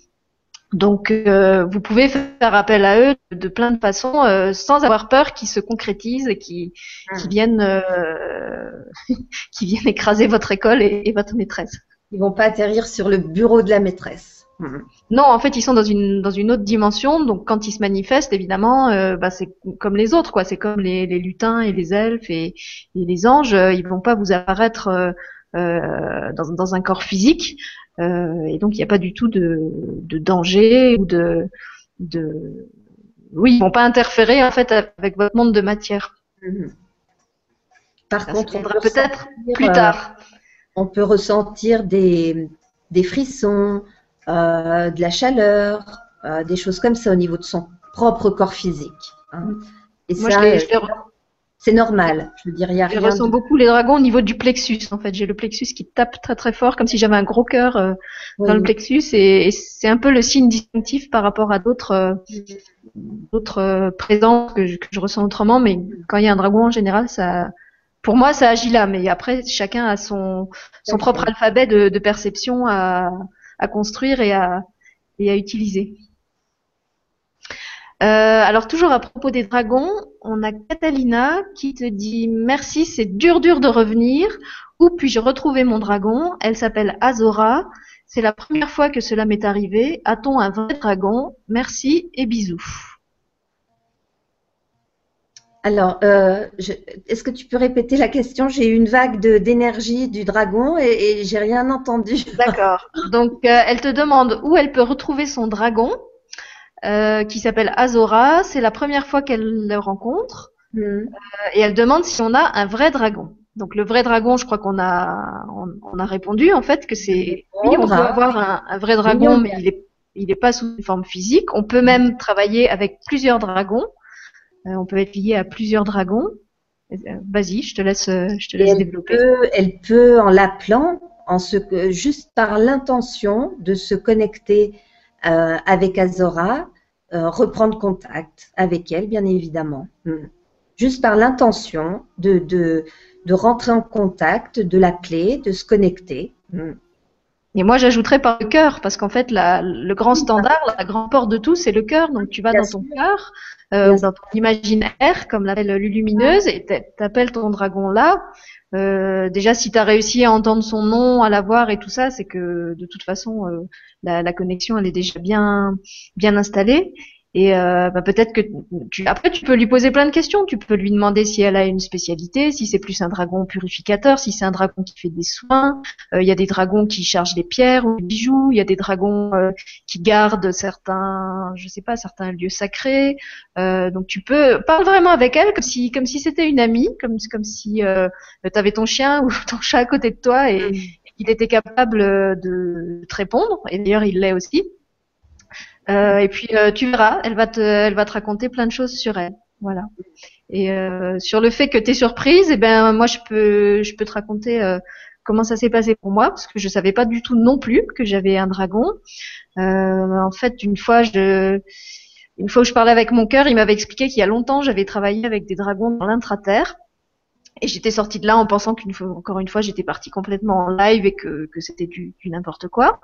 Donc, euh, vous pouvez faire appel à eux de, plein de façons, euh, sans avoir peur qu'ils se concrétisent et qu'ils mm. viennent, euh, viennent écraser votre école et, et votre maîtresse. Ils vont pas atterrir sur le bureau de la maîtresse. Mhm. Non, en fait, ils sont dans une dans une autre dimension. Donc, quand ils se manifestent, évidemment, euh, bah, c'est comme les autres, quoi. C'est comme les, les lutins et les elfes et, et les anges. Ils vont pas vous apparaître euh, euh dans, dans un corps physique. Euh, et donc, il n'y a pas du tout de, de danger ou de de oui, ils vont pas interférer en fait avec votre monde de matière. Mhm. Par contre, on peut-être plus tard. on peut ressentir des des frissons, euh, de la chaleur, euh, des choses comme ça au niveau de son propre corps physique. Hein. Et Moi, ça, c'est normal. Je veux dire, il y a je ressens beaucoup les dragons au niveau du plexus. En fait, j'ai le plexus qui tape très très fort, comme si j'avais un gros cœur euh, dans le plexus, et, c'est un peu le signe distinctif par rapport à d'autres d'autres présences que je, que je, ressens autrement. Mais quand il y a un dragon en général, ça, pour moi, ça agit là. Mais après, chacun a son son propre alphabet de, de perception à à construire et à, et à utiliser. Euh, alors toujours à propos des dragons, on a Catalina qui te dit merci, c'est dur dur de revenir. Où puis-je retrouver mon dragon? Elle s'appelle Azora. C'est la première fois que cela m'est arrivé. A-t-on un vrai dragon? Merci et bisous. Alors, euh, est-ce que tu peux répéter la question? J'ai eu une vague d'énergie du dragon et, et j'ai rien entendu. D'accord. Donc, euh, elle te demande où elle peut retrouver son dragon, euh, qui s'appelle Azora. C'est la première fois qu'elle le rencontre. Hmm. et elle demande si on a un vrai dragon. Donc, le vrai dragon, je crois qu'on a, on, a répondu en fait que c'est oui, on peut avoir un, un vrai dragon, mais il est, il est pas sous une forme physique. On peut même travailler avec plusieurs dragons. Euh, on peut être lié à plusieurs dragons. Euh, vas-y, je te laisse, euh, je te laisse développer. elle peut, en l'appelant, en ce, juste par l'intention de se connecter avec Azora, reprendre contact avec elle, bien évidemment. Hmm. Juste par l'intention de, de, de, rentrer en contact, de l'appeler, de se connecter. Hmm. Et moi, j'ajouterais par le cœur, parce qu'en fait, la, le grand standard, la grande porte de tout, c'est le cœur. Donc, tu vas dans ton cœur, euh, dans ton imaginaire, comme l'appelle Lulumineuse, et t'appelles ton dragon là. Euh, déjà, si tu as réussi à entendre son nom, à la voir et tout ça, c'est que de toute façon, euh, la, la, connexion, elle est déjà bien, bien installée. Et euh, bah, peut-être que tu, après tu peux lui poser plein de questions. Tu peux lui demander si elle a une spécialité, si c'est plus un dragon purificateur, si c'est un dragon qui fait des soins. Euh, il y a des dragons qui chargent les pierres ou les bijoux. Il y a des dragons euh, qui gardent certains, je sais pas, certains lieux sacrés. donc tu peux parle vraiment avec elle comme si comme si c'était une amie, comme comme si tu avais ton chien ou ton chat à côté de toi et, et qu'il était capable de te répondre. Et d'ailleurs il l'est aussi. Euh, et puis euh, tu verras, elle va te, elle va te raconter plein de choses sur elle. Voilà. Et euh, sur le fait que tu es surprise, eh ben moi je peux, je peux te raconter comment ça s'est passé pour moi parce que je savais pas du tout non plus que j'avais un dragon. en fait, une fois je une fois où je parlais avec mon cœur, il m'avait expliqué qu'il y a longtemps, j'avais travaillé avec des dragons dans l'intraterre. Et j'étais sortie de là en pensant qu'une fois, encore une fois, j'étais partie complètement en live et que, c'était du n'importe quoi.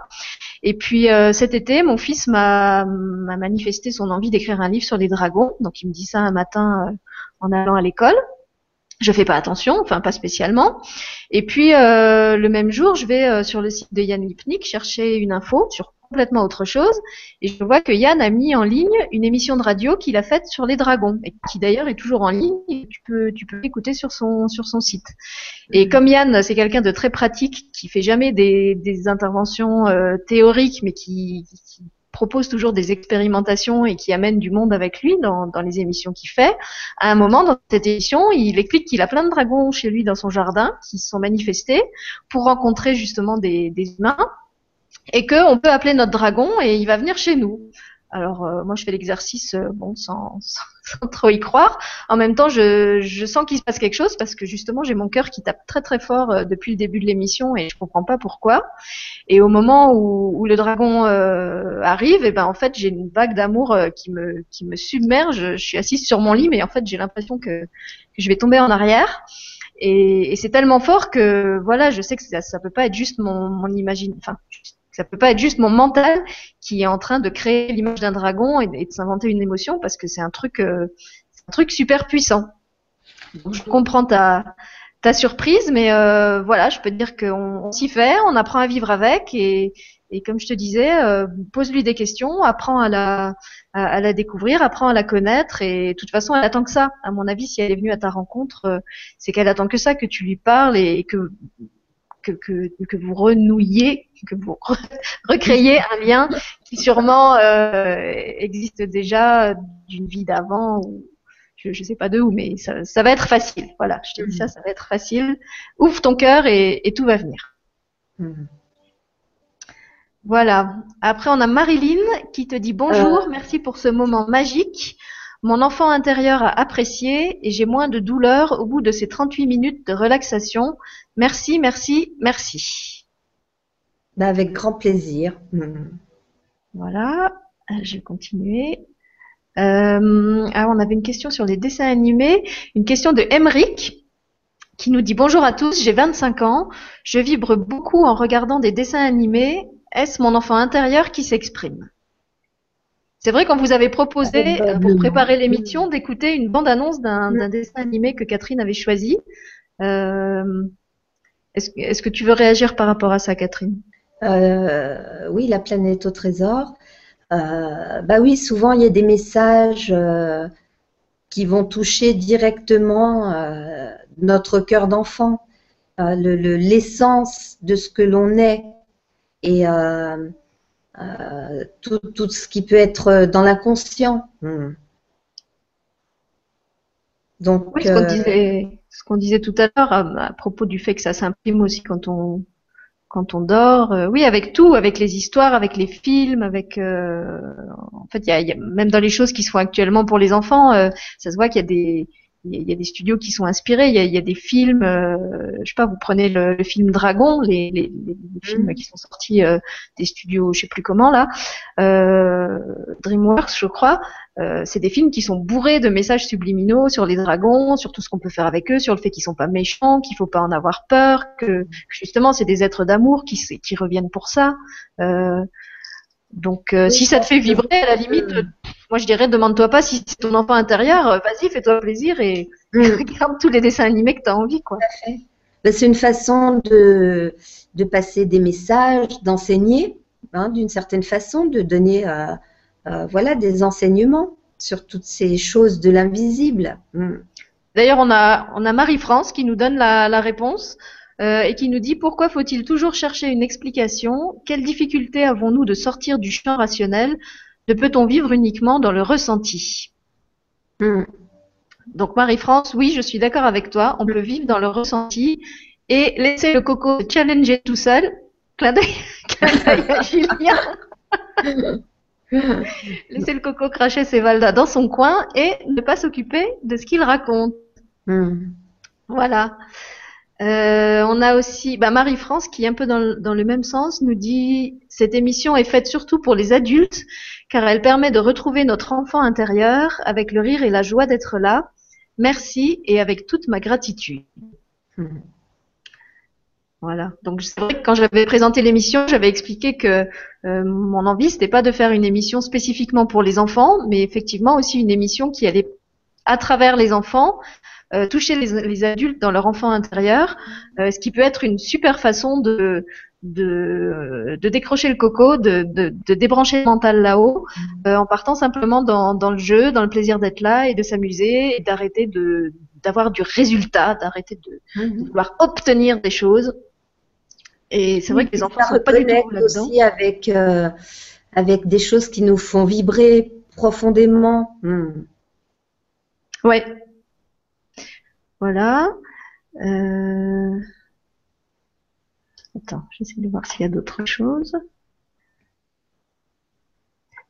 Et puis euh, cet été, mon fils m'a manifesté son envie d'écrire un livre sur les dragons. Donc il me dit ça un matin euh, en allant à l'école. Je fais pas attention, enfin pas spécialement. Et puis euh, le même jour, je vais sur le site de Yann Lipnik chercher une info sur complètement autre chose. Et je vois que Yann a mis en ligne une émission de radio qu'il a faite sur les dragons et qui d'ailleurs est toujours en ligne. Et tu peux, tu peux l'écouter sur son, sur son site. Et comme Yann, c'est quelqu'un de très pratique, qui fait jamais des, des interventions euh, théoriques, mais qui, qui, propose toujours des expérimentations et qui amène du monde avec lui dans, dans les émissions qu'il fait. À un moment dans cette émission, il explique qu'il a plein de dragons chez lui dans son jardin qui se sont manifestés pour rencontrer justement des, des humains et qu'on peut appeler notre dragon et il va venir chez nous. Alors euh, moi je fais l'exercice euh, bon sans, sans, trop y croire. En même temps je, je sens qu'il se passe quelque chose parce que justement j'ai mon cœur qui tape très très fort euh, depuis le début de l'émission et je comprends pas pourquoi. Et au moment où, où le dragon arrive, et eh ben en fait j'ai une vague d'amour qui me qui me submerge. Je suis assise sur mon lit mais en fait j'ai l'impression que, que je vais tomber en arrière. Et, et c'est tellement fort que voilà, je sais que ça, ça peut pas être juste mon, mon imagine, enfin ça peut pas être juste mon mental qui est en train de créer l'image d'un dragon et, de s'inventer une émotion parce que c'est un truc, euh, un truc super puissant. Je comprends ta, ta surprise, mais euh, voilà, je peux te dire qu'on s'y fait, on apprend à vivre avec et, et comme je te disais, euh, pose-lui des questions, apprends à la, à, la découvrir, apprends à la connaître et de toute façon, elle attend que ça. À mon avis, si elle est venue à ta rencontre, euh, c'est qu'elle attend que ça, que tu lui parles et que que, que, vous renouiez, que vous recréiez un lien qui sûrement euh, existe déjà d'une vie d'avant ou je, ne sais pas de où, mais ça, ça, va être facile. Voilà, je te dis ça, ça va être facile. Ouvre ton cœur et, et tout va venir. Mhm. Voilà. Après, on a Marilyn qui te dit bonjour, euh. merci pour ce moment magique. Mon enfant intérieur a apprécié et j'ai moins de douleur au bout de ces 38 minutes de relaxation. Merci, merci, merci. Bah, avec grand plaisir. Voilà, euh, je vais continuer. Euh, ah, on avait une question sur les dessins animés, une question de Emric qui nous dit bonjour à tous, j'ai 25 ans, je vibre beaucoup en regardant des dessins animés. Est-ce mon enfant intérieur qui s'exprime? C'est vrai qu'on vous avait proposé, euh, pour préparer l'émission, d'écouter une bande-annonce d'un dessin animé que Catherine avait choisi. Euh, Est-ce que tu veux réagir par rapport à ça, Catherine? Euh, Oui, la planète au trésor. Bah oui, souvent il y a des messages qui vont toucher directement notre cœur d'enfant, l'essence de ce que l'on est et tout, tout, ce qui peut être dans l'inconscient. Hmm. Donc, oui, ce qu'on disait, ce qu'on disait tout à l'heure à, propos du fait que ça s'imprime aussi quand on quand on dort. Euh, oui, avec tout, avec les histoires, avec les films, avec euh, en fait, il y a, y a, même dans les choses qui se font actuellement pour les enfants, euh, ça se voit qu'il y a des il y, a des studios qui sont inspirés. Il y a, il y a des films, euh, je sais pas, vous prenez le, le film Dragon, les, les, les films qui sont sortis euh, des studios, je sais plus comment là, euh, DreamWorks, je crois. Euh, c'est des films qui sont bourrés de messages subliminaux sur les dragons, sur tout ce qu'on peut faire avec eux, sur le fait qu'ils sont pas méchants, qu'il faut pas en avoir peur, que justement c'est des êtres d'amour qui, qui reviennent pour ça. Euh, donc, euh, si ça te fait vibrer, à la limite, moi je dirais, demande-toi pas si c'est ton enfant intérieur, euh, vas-y, fais-toi plaisir et mm. regarde tous les dessins animés que tu as envie. Quoi. Ben, c'est une façon de, de, passer des messages, d'enseigner, hein, d'une certaine façon, de donner euh, euh, voilà, des enseignements sur toutes ces choses de l'invisible. Mm. D'ailleurs, on a, on a Marie-France qui nous donne la, la réponse. Euh, et qui nous dit pourquoi faut-il toujours chercher une explication? Quelles difficultés avons-nous de sortir du champ rationnel? Ne peut-on vivre uniquement dans le ressenti? Hmm. Donc Marie-France, oui, je suis d'accord avec toi. On peut vivre dans le ressenti et laisser le coco challenger tout seul. Clin d'œil à Julien. laisser le coco cracher ses valdas dans son coin et ne pas s'occuper de ce qu'il raconte. Hmm. Voilà. Euh, on a aussi bah, Marie-France qui, un peu dans le, dans le, même sens, nous dit Cette émission est faite surtout pour les adultes, car elle permet de retrouver notre enfant intérieur avec le rire et la joie d'être là. Merci et avec toute ma gratitude. Voilà. Donc c'est vrai que quand j'avais présenté l'émission, j'avais expliqué que euh, mon envie c'était pas de faire une émission spécifiquement pour les enfants, mais effectivement aussi une émission qui allait à travers les enfants euh, toucher les, adultes dans leur enfant intérieur, euh, ce qui peut être une super façon de, de, de décrocher le coco, de, de, de débrancher le mental là-haut, mm. euh, en partant simplement dans, dans le jeu, dans le plaisir d'être là et de s'amuser et d'arrêter de d'avoir du résultat, d'arrêter de, mm-hmm. vouloir obtenir des choses. Et c'est vrai que les enfants sont pas du tout là-dedans. aussi avec avec des choses qui nous font vibrer profondément. Mm. Ouais, voilà. Euh... Attends, j'essaie de voir s'il y a d'autres choses.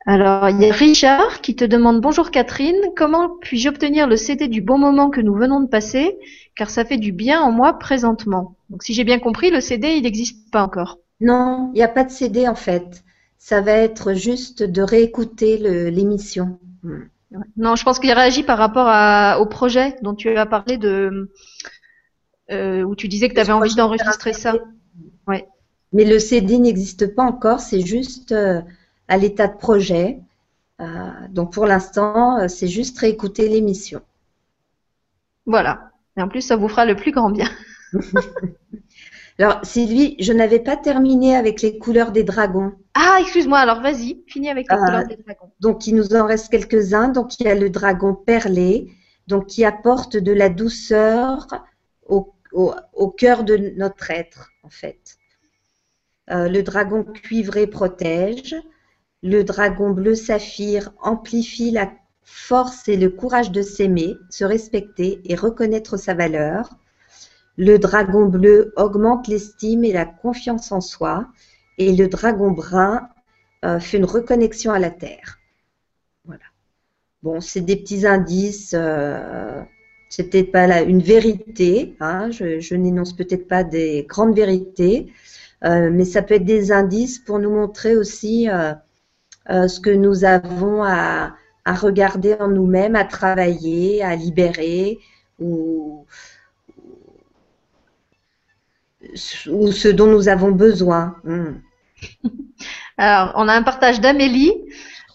Alors, il y a Richard qui te demande Bonjour Catherine, comment puis-je obtenir le CD du bon moment que nous venons de passer? Car ça fait du bien en moi présentement. Donc, si j'ai bien compris, le CD, il n'existe pas encore. Non, il n'y a pas de CD en fait. Ça va être juste de réécouter l'émission. Hmm. Non, je pense qu'il réagit par rapport à, au projet dont tu as parlé de euh, où tu disais que tu avais envie d'enregistrer ça. Ouais. Mais le CD n'existe pas encore, c'est juste euh, à l'état de projet. Euh, donc pour l'instant, c'est juste réécouter l'émission. Voilà. Et en plus, ça vous fera le plus grand bien. Alors, Sylvie, je n'avais pas terminé avec les couleurs des dragons. Ah, excuse-moi, alors vas-y, finis avec les couleurs des dragons. Donc, il nous en reste quelques-uns. Donc, il y a le dragon perlé, donc qui apporte de la douceur au, au, cœur de notre être, en fait. Euh, le dragon cuivré protège. Le dragon bleu saphir amplifie la force et le courage de s'aimer, se respecter et reconnaître sa valeur. Le dragon bleu augmente l'estime et la confiance en soi. Et le dragon brun euh, fait une reconnexion à la terre. Voilà. Bon, c'est des petits indices. Euh, c'est peut-être pas là une vérité. Hein, je, n'énonce peut-être pas des grandes vérités, euh, mais ça peut être des indices pour nous montrer aussi euh, ce que nous avons à, à regarder en nous-mêmes, à travailler, à libérer ou ou ce dont nous avons besoin. Hmm. Alors, on a un partage d'Amélie.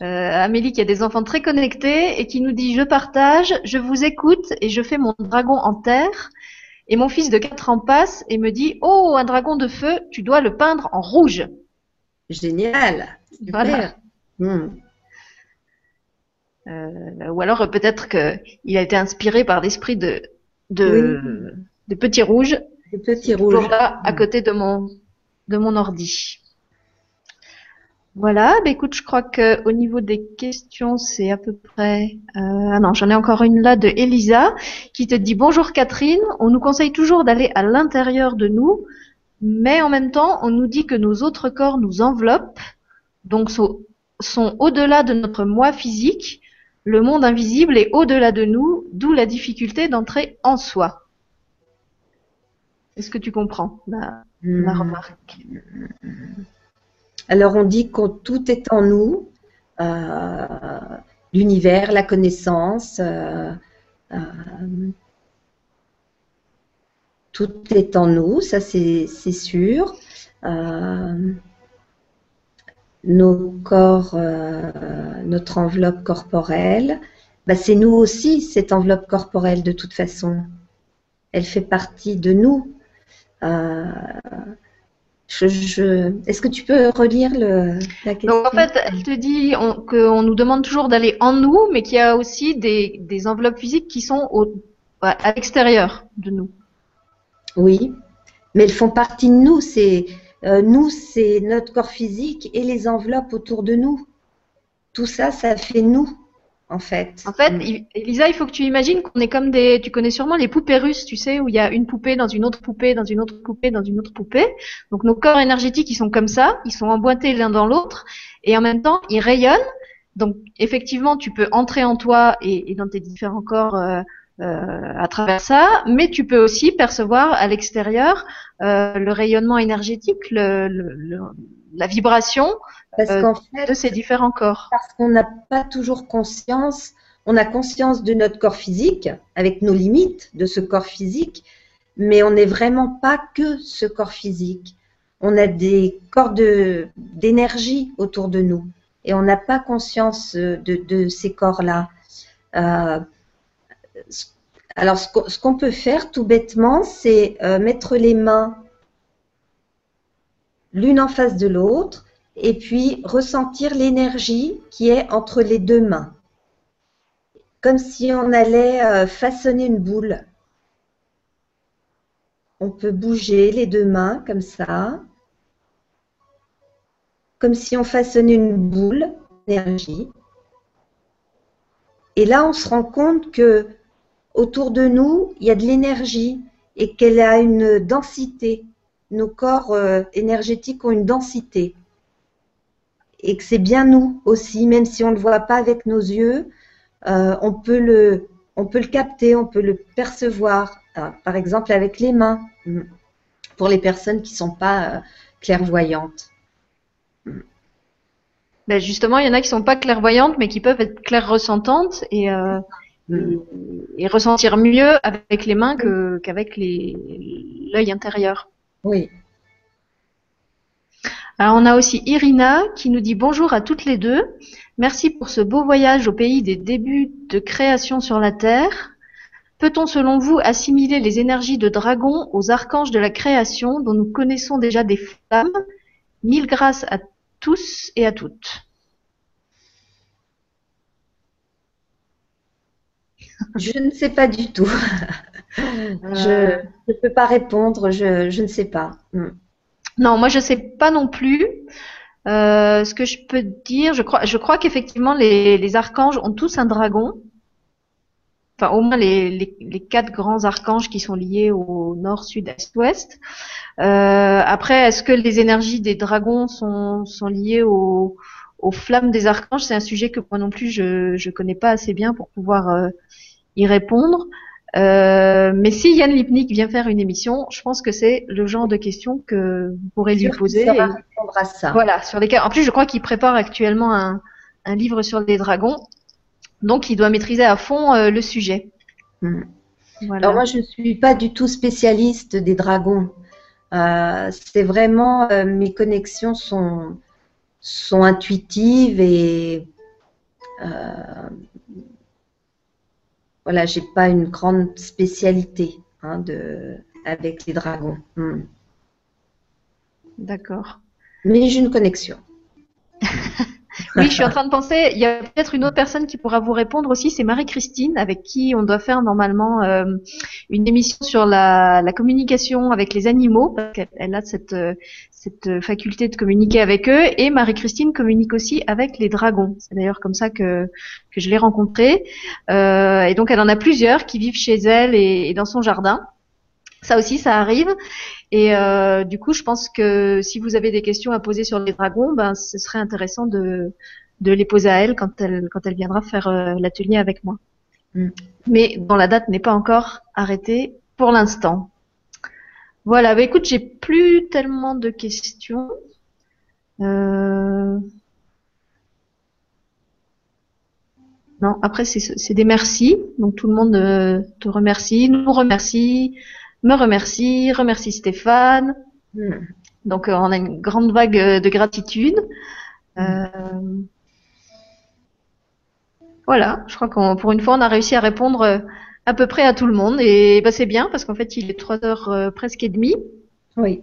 Euh, Amélie qui a des enfants très connectés et qui nous dit je partage, je vous écoute et je fais mon dragon en terre. Et mon fils de 4 ans passe et me dit oh un dragon de feu, tu dois le peindre en rouge. Génial. Voilà. Hmm. ou alors peut-être qu'il a été inspiré par l'esprit de, de, de Petit Rouge. Petit Rouge. là, à côté de mon, de mon ordi. Voilà, bah écoute, je crois que au niveau des questions, c'est à peu près. Euh, ah non, j'en ai encore une là de Elisa qui te dit bonjour Catherine. On nous conseille toujours d'aller à l'intérieur de nous, mais en même temps, on nous dit que nos autres corps nous enveloppent, donc sont, sont au-delà de notre moi physique. Le monde invisible est au-delà de nous, d'où la difficulté d'entrer en soi. Est-ce que tu comprends la, la hmm. remarque? Alors on dit que tout est en nous, euh, l'univers, la connaissance, euh, euh, tout est en nous, ça c'est sûr. nos corps, notre enveloppe corporelle, bah, c'est nous aussi, cette enveloppe corporelle de toute façon. Elle fait partie de nous. Est-ce que tu peux relire le, la question Donc en fait, elle te dit qu'on nous demande toujours d'aller en nous, mais qu'il y a aussi des, enveloppes physiques qui sont à l'extérieur de nous. Oui, mais elles font partie de nous. C'est euh, nous, c'est notre corps physique et les enveloppes autour de nous. Tout ça, ça fait nous en fait. En fait, Elisa, il faut que tu imagines qu'on est comme des, tu connais sûrement les poupées russes, tu sais, où il y a une poupée dans une autre poupée, dans une autre poupée, dans une autre poupée. Donc nos corps énergétiques, ils sont comme ça, ils sont emboîtés l'un dans l'autre, et en même temps, ils rayonnent. Donc effectivement, tu peux entrer en toi et, dans tes différents corps euh, euh, à travers ça, mais tu peux aussi percevoir à l'extérieur euh, le rayonnement énergétique, le, le, la vibration parce euh, fait, de ces différents corps. Parce qu'on n'a pas toujours conscience, on a conscience de notre corps physique, avec nos limites de ce corps physique, mais on n'est vraiment pas que ce corps physique. On a des corps d'énergie autour de nous et on n'a pas conscience de, ces corps-là. Euh, alors, ce qu'on peut faire tout bêtement, c'est euh, mettre les mains l'une en face de l'autre et puis ressentir l'énergie qui est entre les deux mains. Comme si on allait euh, façonner une boule. On peut bouger les deux mains comme ça. Comme si on façonnait une boule d'énergie. Et là, on se rend compte que autour de nous, il y a de l'énergie et qu'elle a une densité. Nos corps euh, énergétiques ont une densité et que c'est bien nous aussi, même si on ne le voit pas avec nos yeux, euh, on, peut le, on peut le capter, on peut le percevoir, euh, par exemple avec les mains, mm, pour les personnes qui ne sont pas clairvoyantes. Ben justement, il y en a qui ne sont pas clairvoyantes, mais qui peuvent être clair ressentantes et, mm. et ressentir mieux avec les mains qu'avec l'œil intérieur. Oui, alors on a aussi Irina qui nous dit bonjour à toutes les deux. Merci pour ce beau voyage au pays des débuts de création sur la Terre. Peut-on selon vous assimiler les énergies de dragon aux archanges de la création dont nous connaissons déjà des flammes? Mille grâces à tous et à toutes. Je ne sais pas du tout. je ne peux pas répondre, je, je ne sais pas. Non, moi je sais pas non plus. Euh, ce que je peux dire, je crois, je crois qu'effectivement les, les, archanges ont tous un dragon. Enfin, au moins les, les, les, quatre grands archanges qui sont liés au nord, sud, est, ouest. Euh, après, est-ce que les énergies des dragons sont, sont liées aux, aux flammes des archanges? C'est un sujet que moi non plus je je connais pas assez bien pour pouvoir euh, y répondre. Euh, mais si Yann Lipnik vient faire une émission, je pense que c'est le genre de questions que vous pourrez lui poser. à ça. Voilà, sur lesquelles. En plus, je crois qu'il prépare actuellement un, un, livre sur les dragons, donc il doit maîtriser à fond euh, le sujet. Hmm. Alors moi, je ne suis pas du tout spécialiste des dragons. Euh, c'est vraiment mes connexions sont sont intuitives et voilà, j'ai pas une grande spécialité hein, de, avec les dragons. Hmm. D'accord. Mais j'ai une connexion. Oui, je suis en train de penser, il y a peut-être une autre personne qui pourra vous répondre aussi, c'est Marie-Christine, avec qui on doit faire normalement euh, une émission sur la, la, communication avec les animaux, parce qu'elle a cette, cette faculté de communiquer avec eux, et Marie-Christine communique aussi avec les dragons. C'est d'ailleurs comme ça que, que je l'ai rencontrée. Euh, et donc elle en a plusieurs qui vivent chez elle et, et dans son jardin. Ça aussi, ça arrive. Et euh, du coup, je pense que si vous avez des questions à poser sur les dragons, ben, ce serait intéressant de, de les poser à elle quand elle, quand elle viendra faire euh, l'atelier avec moi. Mm. Mais dont la date n'est pas encore arrêtée pour l'instant. Voilà, bah, écoute, j'ai plus tellement de questions. Euh... Non, après c'est des merci. Donc tout le monde euh, te remercie, nous remercie, me remercie, remercie Stéphane. Hmm. Donc euh, on a une grande vague de gratitude. Euh, voilà, je crois qu'on pour une fois on a réussi à répondre à peu près à tout le monde et bah, c'est bien parce qu'en fait il est trois heures presque et demie. Oui.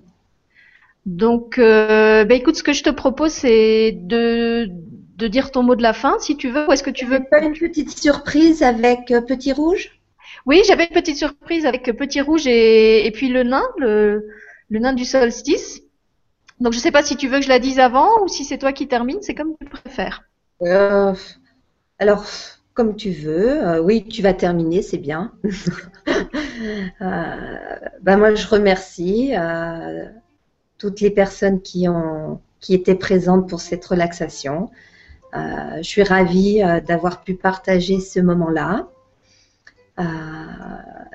Donc bah, écoute, ce que je te propose c'est de de dire ton mot de la fin si tu veux ou est-ce que tu veux pas une petite surprise avec Petit Rouge? Oui, j'avais une petite surprise avec Petit Rouge et, puis le nain, le, nain du solstice. Donc je ne sais pas si tu veux que je la dise avant ou si c'est toi qui termine, c'est comme tu préfères. Euh, alors, comme tu veux. Euh, oui, tu vas terminer, c'est bien. bah, moi, je remercie euh, toutes les personnes qui, ont, qui étaient présentes pour cette relaxation. je suis ravie d'avoir pu partager ce moment-là.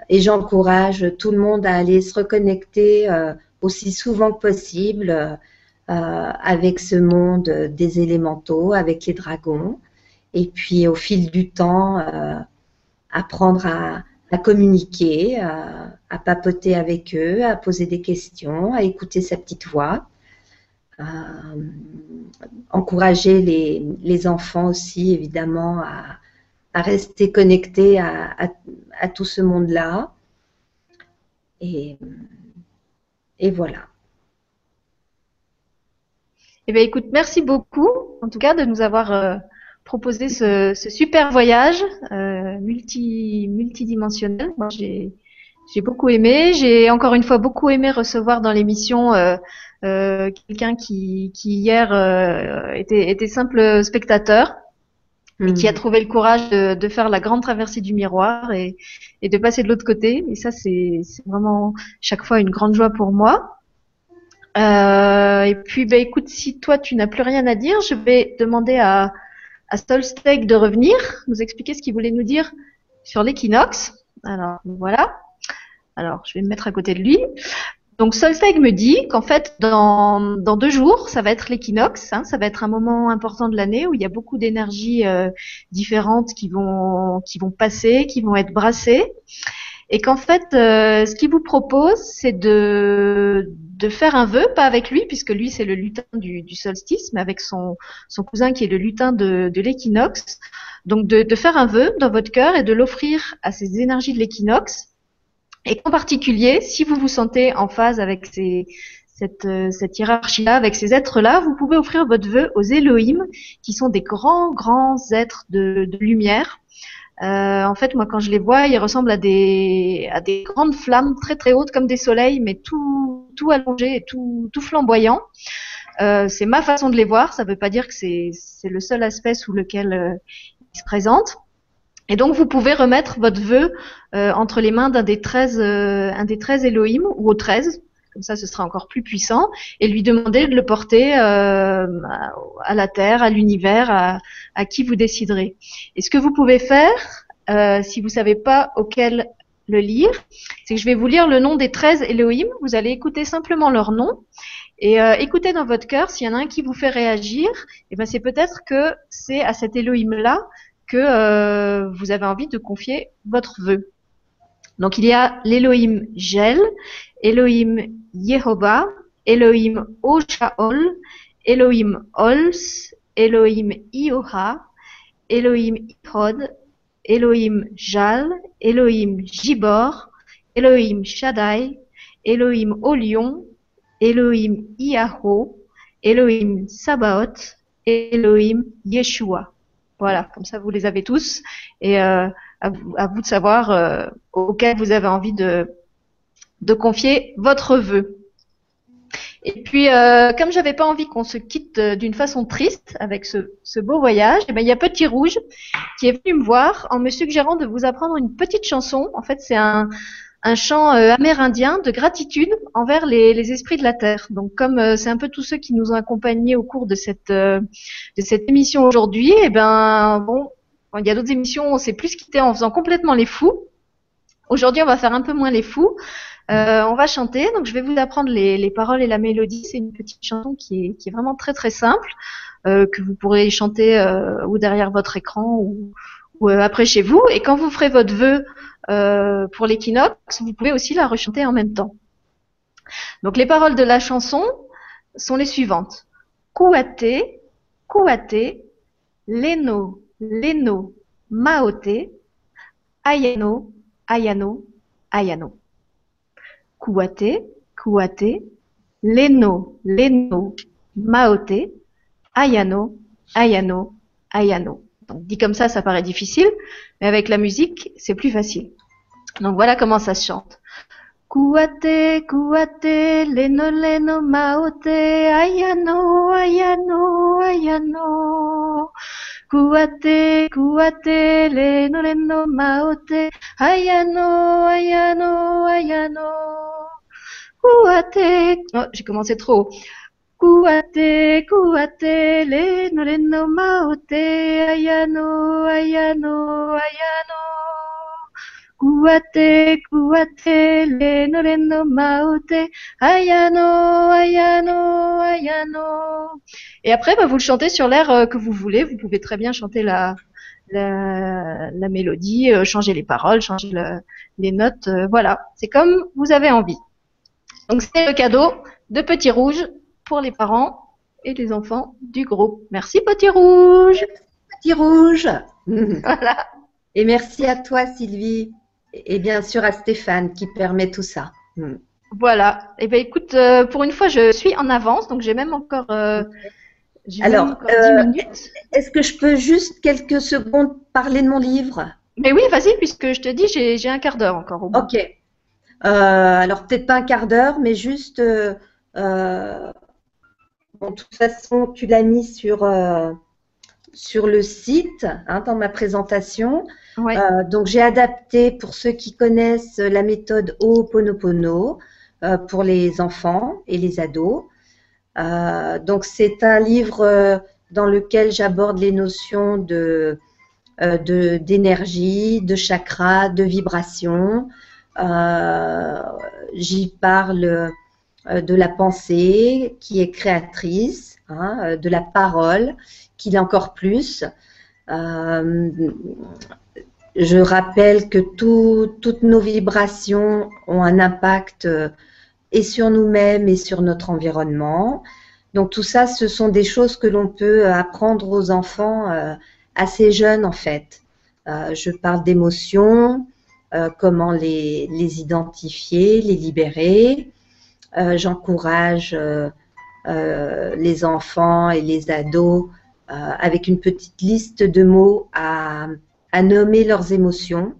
Et j'encourage tout le monde à aller se reconnecter aussi souvent que possible avec ce monde des élémentaux, avec les dragons. Et puis au fil du temps, apprendre à, communiquer, à, papoter avec eux, à poser des questions, à écouter sa petite voix. encourager les, enfants aussi, évidemment, à, rester connecté à, tout ce monde-là. Et, et voilà. Eh bien, écoute, merci beaucoup, en tout cas, de nous avoir euh, proposé ce, super voyage euh, multi, multidimensionnel. Moi, j'ai, j'ai beaucoup aimé. J'ai encore une fois beaucoup aimé recevoir dans l'émission euh, quelqu'un qui, qui hier était, était simple spectateur et qui a hmm. trouvé le courage de, de, faire la grande traversée du miroir et, et de passer de l'autre côté. Et ça, c'est vraiment chaque fois une grande joie pour moi. Euh, et puis, bah, écoute, si toi tu n'as plus rien à dire, je vais demander à, à Stolsteg de revenir, nous expliquer ce qu'il voulait nous dire sur l'équinoxe. Alors voilà. Alors, je vais me mettre à côté de lui. Donc Solsteg me dit qu'en fait, dans, deux jours, ça va être l'équinoxe. Hein, ça va être un moment important de l'année où il y a beaucoup d'énergies euh, différentes qui vont passer, qui vont être brassées. Et qu'en fait, euh, ce qu'il vous propose, c'est de, de faire un vœu, pas avec lui, puisque lui, c'est le lutin du, du, solstice, mais avec son, son cousin qui est le lutin de, de l'équinoxe. Donc de, de faire un vœu dans votre cœur et de l'offrir à ces énergies de l'équinoxe et qu'en particulier, si vous vous sentez en phase avec ces, cette, euh, cette hiérarchie-là, avec ces êtres-là, vous pouvez offrir votre vœu aux Elohim, qui sont des grands, grands êtres de, de lumière. Euh, en fait, moi, quand je les vois, ils ressemblent à des, grandes flammes très très hautes comme des soleils, mais tout, tout allongé et tout, tout flamboyant. Euh, c'est ma façon de les voir. Ça ne veut pas dire que c'est, c'est le seul aspect sous lequel euh, ils se présentent. Et donc vous pouvez remettre votre vœu euh, entre les mains d'un des 13 euh, un des 13 Elohim ou aux 13 comme ça ce sera encore plus puissant et lui demander de le porter euh, à la terre, à l'univers, à, à, qui vous déciderez. Et ce que vous pouvez faire si vous savez pas auquel le lire, c'est que je vais vous lire le nom des 13 Elohim, vous allez écouter simplement leur nom et écoutez dans votre cœur s'il y en a un qui vous fait réagir, et eh ben c'est peut-être que c'est à cet Elohim là que euh, vous avez envie de confier votre vœu. Donc il y a l'Elohim Gel, Elohim Yehovah, Elohim Oshaol, Elohim Ols, Elohim Ioha, Elohim Ihod, Elohim Jal, Elohim Jibor, Elohim Shaddai, Elohim Olion, Elohim Iaho, Elohim Sabaoth, Elohim, Yeshua. Voilà, comme ça vous les avez tous euh, à, vous, de savoir euh, auquel vous avez envie de, confier votre vœu. Et puis, euh, comme j'avais pas envie qu'on se quitte euh, d'une façon triste avec ce, beau voyage, eh ben, il y a Petit Rouge qui est venu me voir en me suggérant de vous apprendre une petite chanson. En fait, c'est un, chant euh, amérindien de gratitude envers les, esprits de la terre. Donc, comme euh, c'est un peu tous ceux qui nous ont accompagnés au cours de cette émission aujourd'hui, eh ben bon, il y a d'autres émissions, on s'est plus quitté en faisant complètement les fous. Aujourd'hui, on va faire un peu moins les fous. Euh, on va chanter, donc je vais vous apprendre les, paroles et la mélodie. C'est une petite chanson qui est, qui est vraiment très très simple, euh, que vous pourrez chanter euh, ou derrière votre écran ou, ou après chez vous. Et quand vous ferez votre vœu pour l'équinoxe, vous pouvez aussi la rechanter en même temps. Donc les paroles de la chanson sont les suivantes. Kouate, kouate, leno, leno, maote, ayano, ayano, ayano. Kouate, Kouate, Leno, Leno, Maote, Ayano, Ayano, Ayano. Donc dit comme ça, ça paraît difficile, mais avec la musique, c'est plus facile. Donc voilà comment ça se chante. Kouate, Kouate, Leno, Leno, Maote, Ayano, Ayano, Ayano. Kouate, Kouate, Leno, Leno, Maote, Ayano, Ayano, Ayano. Kuate, oh, j'ai commencé trop. Kuate, kuate, leno, leno, maote, ayano, ayano, ayano. Kuate, kuate, leno, leno, maote, ayano, ayano, ayano. Et après, bah, vous le chantez sur l'air euh, que vous voulez. Vous pouvez très bien chanter la, la, la mélodie, euh, changer les paroles, changer le, les notes. Euh, voilà, c'est comme vous avez envie. Donc c'est le cadeau de Petit Rouge pour les parents et les enfants du groupe. Merci Petit Rouge. Petit Rouge. voilà. Et merci à toi Sylvie et bien sûr à Stéphane qui permet tout ça. Hmm. Voilà. Et eh ben écoute, euh, pour une fois je suis en avance, donc j'ai même encore. Euh, Alors, euh, est-ce que je peux juste quelques secondes parler de mon livre? Mais oui, vas-y, puisque je te dis, j'ai un quart d'heure encore au bout. Ok. Alors peut-être pas un quart d'heure, mais juste, euh, de toute façon, tu l'as mis sur, sur le site, hein, dans ma présentation. Donc j'ai adapté pour ceux qui connaissent la méthode Ho'oponopono pour les enfants et les ados. donc c'est un livre dans lequel j'aborde les notions de d'énergie, de, chakra, de vibration, euh, j'y parle euh, de la pensée qui est créatrice, hein, euh, de la parole qui l'est encore plus. Je rappelle que toutes nos vibrations ont un impact et sur nous-mêmes et sur notre environnement. Donc tout ça, ce sont des choses que l'on peut apprendre aux enfants assez jeunes en fait. je parle d'émotions, euh, comment les, identifier, les libérer. Euh, j'encourage euh, les enfants et les ados avec une petite liste de mots à, nommer leurs émotions.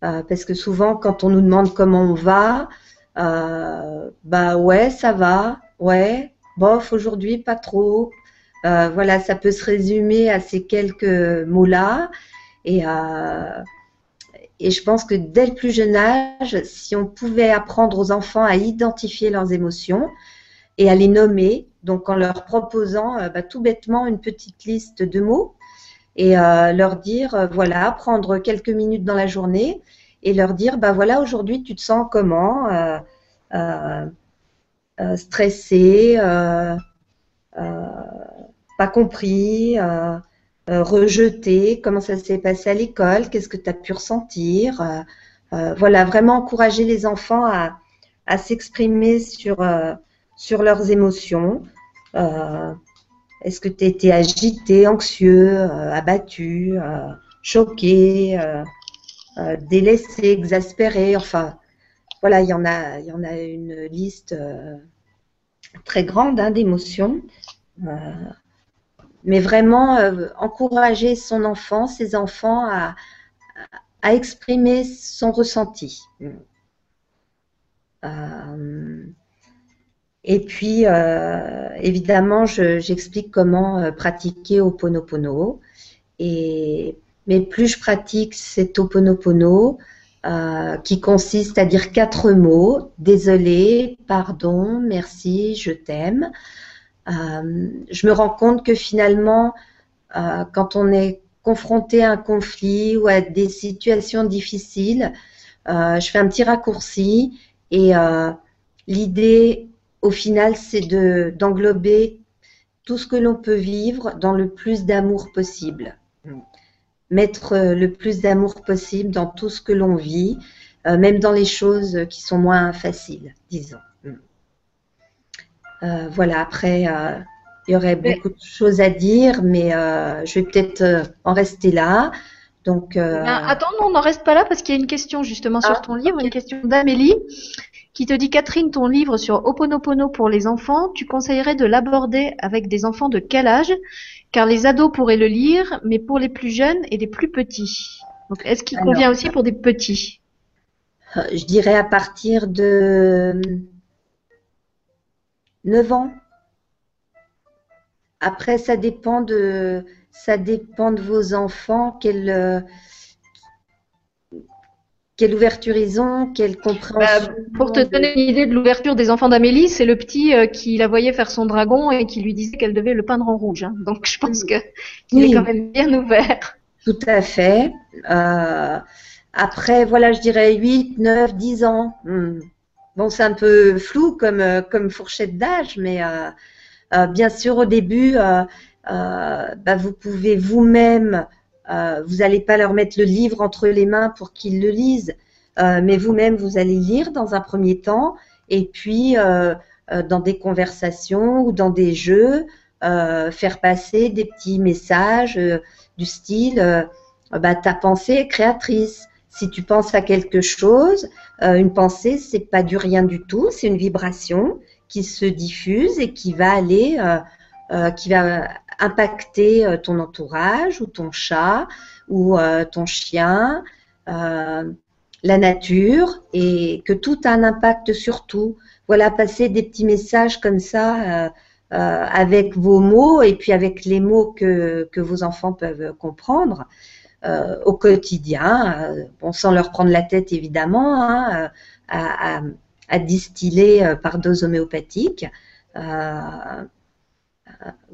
parce que souvent, quand on nous demande comment on va, bah ouais, ça va, ouais, bof, aujourd'hui, pas trop. voilà, ça peut se résumer à ces quelques mots-là. Et, et je pense que dès le plus jeune âge, si on pouvait apprendre aux enfants à identifier leurs émotions et à les nommer, donc en leur proposant euh, bah, tout bêtement une petite liste de mots et euh, leur dire, euh, voilà, prendre quelques minutes dans la journée et leur dire, bah voilà, aujourd'hui tu te sens comment Stressé, pas compris euh, rejeté, comment ça s'est passé à l'école, qu'est-ce que tu as pu ressentir. Euh, euh, voilà, vraiment encourager les enfants à, à s'exprimer sur, sur leurs émotions. Est-ce que tu étais agité, anxieux, abattu, choqué, délaissé, exaspéré Enfin, voilà, il y en a, y en a une liste très grande hein, d'émotions. mais vraiment encourager son enfant, ses enfants à exprimer son ressenti. Et puis, évidemment, j'explique comment pratiquer au Ponopono. Et, mais plus je pratique cet Oponopono, euh, qui consiste à dire quatre mots désolé, pardon, merci, je t'aime. Euh, je me rends compte que finalement, euh, quand on est confronté à un conflit ou à des situations difficiles, je fais un petit raccourci et l'idée, au final, c'est d'englober tout ce que l'on peut vivre dans le plus d'amour possible mettre euh, le plus d'amour possible dans tout ce que l'on vit, euh, même dans les choses qui sont moins faciles, disons. Mm. Euh, voilà, après, il y aurait beaucoup de choses à dire, mais je vais peut-être en rester là. Donc, attends, non, on n'en reste pas là parce qu'il y a une question justement sur ah, ton livre, une question d'Amélie qui te dit Catherine, ton livre sur Oponopono pour les enfants, tu conseillerais de l'aborder avec des enfants de quel âge? Car les ados pourraient le lire, mais pour les plus jeunes et les plus petits. Donc, est-ce qu'il convient aussi pour des petits? euh, Je dirais à partir de 9 ans. Après, ça dépend de, ça dépend de vos enfants, quel, euh, quelle ouverture ils ont, quelle compréhension. Bah, pour te donner une idée de l'ouverture des enfants d'Amélie, c'est le petit euh, qui la voyait faire son dragon et qui lui disait qu'elle devait le peindre en rouge. Hein. Donc je pense que qu'il est quand même bien ouvert. Tout à fait. Euh, après, voilà, je dirais 8, 9, 10 ans. Hmm. Bon, c'est un peu flou comme, euh, comme fourchette d'âge, mais bien sûr, au début, bah, vous pouvez vous-même euh, vous n'allez pas leur mettre le livre entre les mains pour qu'ils le lisent, euh, mais vous-même, vous allez lire dans un premier temps, et puis euh, dans des conversations ou dans des jeux, faire passer des petits messages du style bah, ta pensée est créatrice. Si tu penses à quelque chose, une pensée, c'est pas du rien du tout, c'est une vibration qui se diffuse et qui va aller, qui va impacter euh, ton entourage ou ton chat ou euh, ton chien, euh, la nature et que tout a un impact sur tout. Voilà, passer des petits messages comme ça avec vos mots et puis avec les mots que, que vos enfants peuvent comprendre au quotidien, sans leur prendre la tête évidemment, hein, à, distiller par dose homéopathique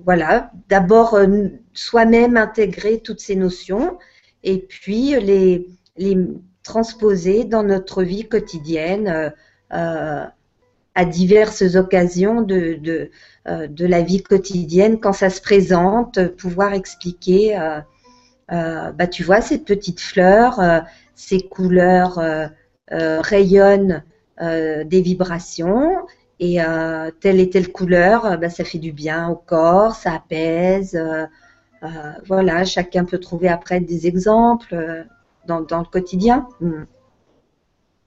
voilà, d'abord euh, soi-même intégrer toutes ces notions et puis les, transposer dans notre vie quotidienne euh, euh, à diverses occasions de, la vie quotidienne quand ça se présente, pouvoir expliquer, bah, tu vois, cette petite fleur, ces couleurs rayonnent des vibrations et euh, telle et telle couleur, euh, bah, ça fait du bien au corps, ça apaise. Euh, voilà, chacun peut trouver après des exemples dans, dans, le quotidien. Mm.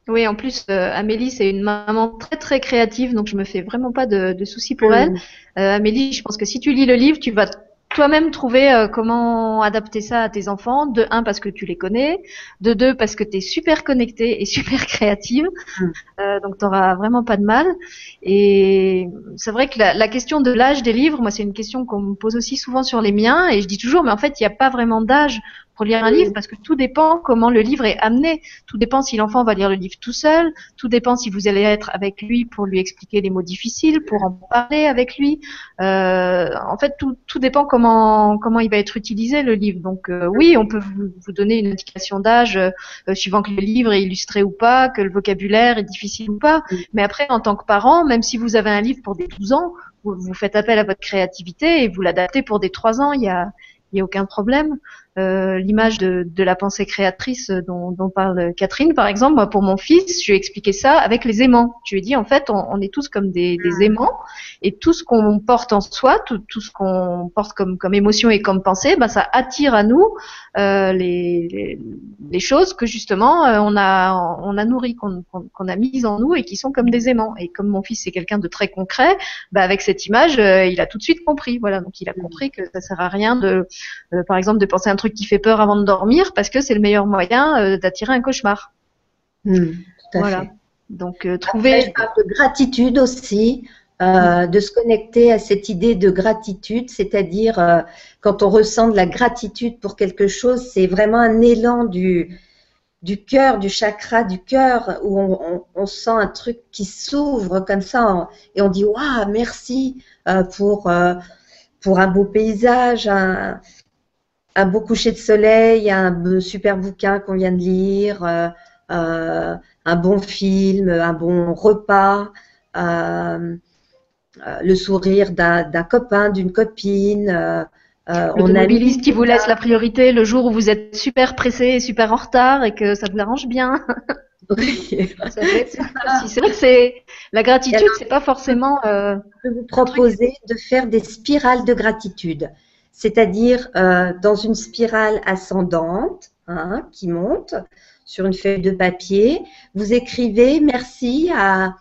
Oui, en plus, Amélie, c'est une maman très très créative, donc je me fais vraiment pas de, de soucis pour elle. Mm. Amélie, je pense que si tu lis le livre, tu vas toi-même trouver euh, comment adapter ça à tes enfants. De un, parce que tu les connais. De deux, parce que tu es super connectée et super créative. Mm. Euh, donc, tu vraiment pas de mal. Et c'est vrai que la, la, question de l'âge des livres, moi, c'est une question qu'on me pose aussi souvent sur les miens. Et je dis toujours, mais en fait, il n'y a pas vraiment d'âge pour lire un livre parce que tout dépend comment le livre est amené. Tout dépend si l'enfant va lire le livre tout seul. Tout dépend si vous allez être avec lui pour lui expliquer les mots difficiles, pour en parler avec lui. Euh, en fait, tout, tout dépend comment comment il va être utilisé le livre. Donc euh, oui, on peut vous, vous, donner une indication d'âge euh, suivant que le livre est illustré ou pas, que le vocabulaire est difficile ou pas. Mais après, en tant que parent, même si vous avez un livre pour des 12 ans, vous, vous faites appel à votre créativité et vous l'adaptez pour des 3 ans. Il y a il n'y a aucun problème. Euh, l'image de, de, la pensée créatrice dont, dont, parle Catherine, par exemple, moi, pour mon fils, je lui ai expliqué ça avec les aimants. Je lui ai dit, en fait, on, on est tous comme des, des, ah. aimants, et tout ce qu'on porte en soi, tout, tout ce qu'on porte comme, comme émotion et comme pensée, ben, ça attire à nous euh, les, les, les, choses que justement euh, on a on a nourri, qu'on qu'on a mises en nous et qui sont comme des aimants. Et comme mon fils c'est quelqu'un de très concret, ben, avec cette image, euh, il a tout de suite compris. Voilà, donc il a compris que ça sert à rien de, par exemple, de penser un truc qui fait peur avant de dormir parce que c'est le meilleur moyen euh, d'attirer un cauchemar. Hmm, voilà. Donc euh, trouver de gratitude aussi, euh, de se connecter à cette idée de gratitude, c'est-à-dire quand on ressent de la gratitude pour quelque chose, c'est vraiment un élan du du cœur, du chakra du cœur, où on, sent un truc qui s'ouvre comme ça, et on dit waouh, merci pour pour un beau paysage, un, un beau coucher de soleil, un super bouquin qu'on vient de lire, euh, euh, un bon film, un bon repas, euh, le sourire d'un copain, d'une copine. le qui vous laisse la priorité le jour où vous êtes super pressé et super en retard et que ça vous arrange bien. Oui. c'est vrai que c'est la gratitude, c'est pas forcément. je peux vous proposer de faire des spirales de gratitude c'est-à-dire euh, dans une spirale ascendante hein, qui monte sur une feuille de papier. Vous écrivez merci à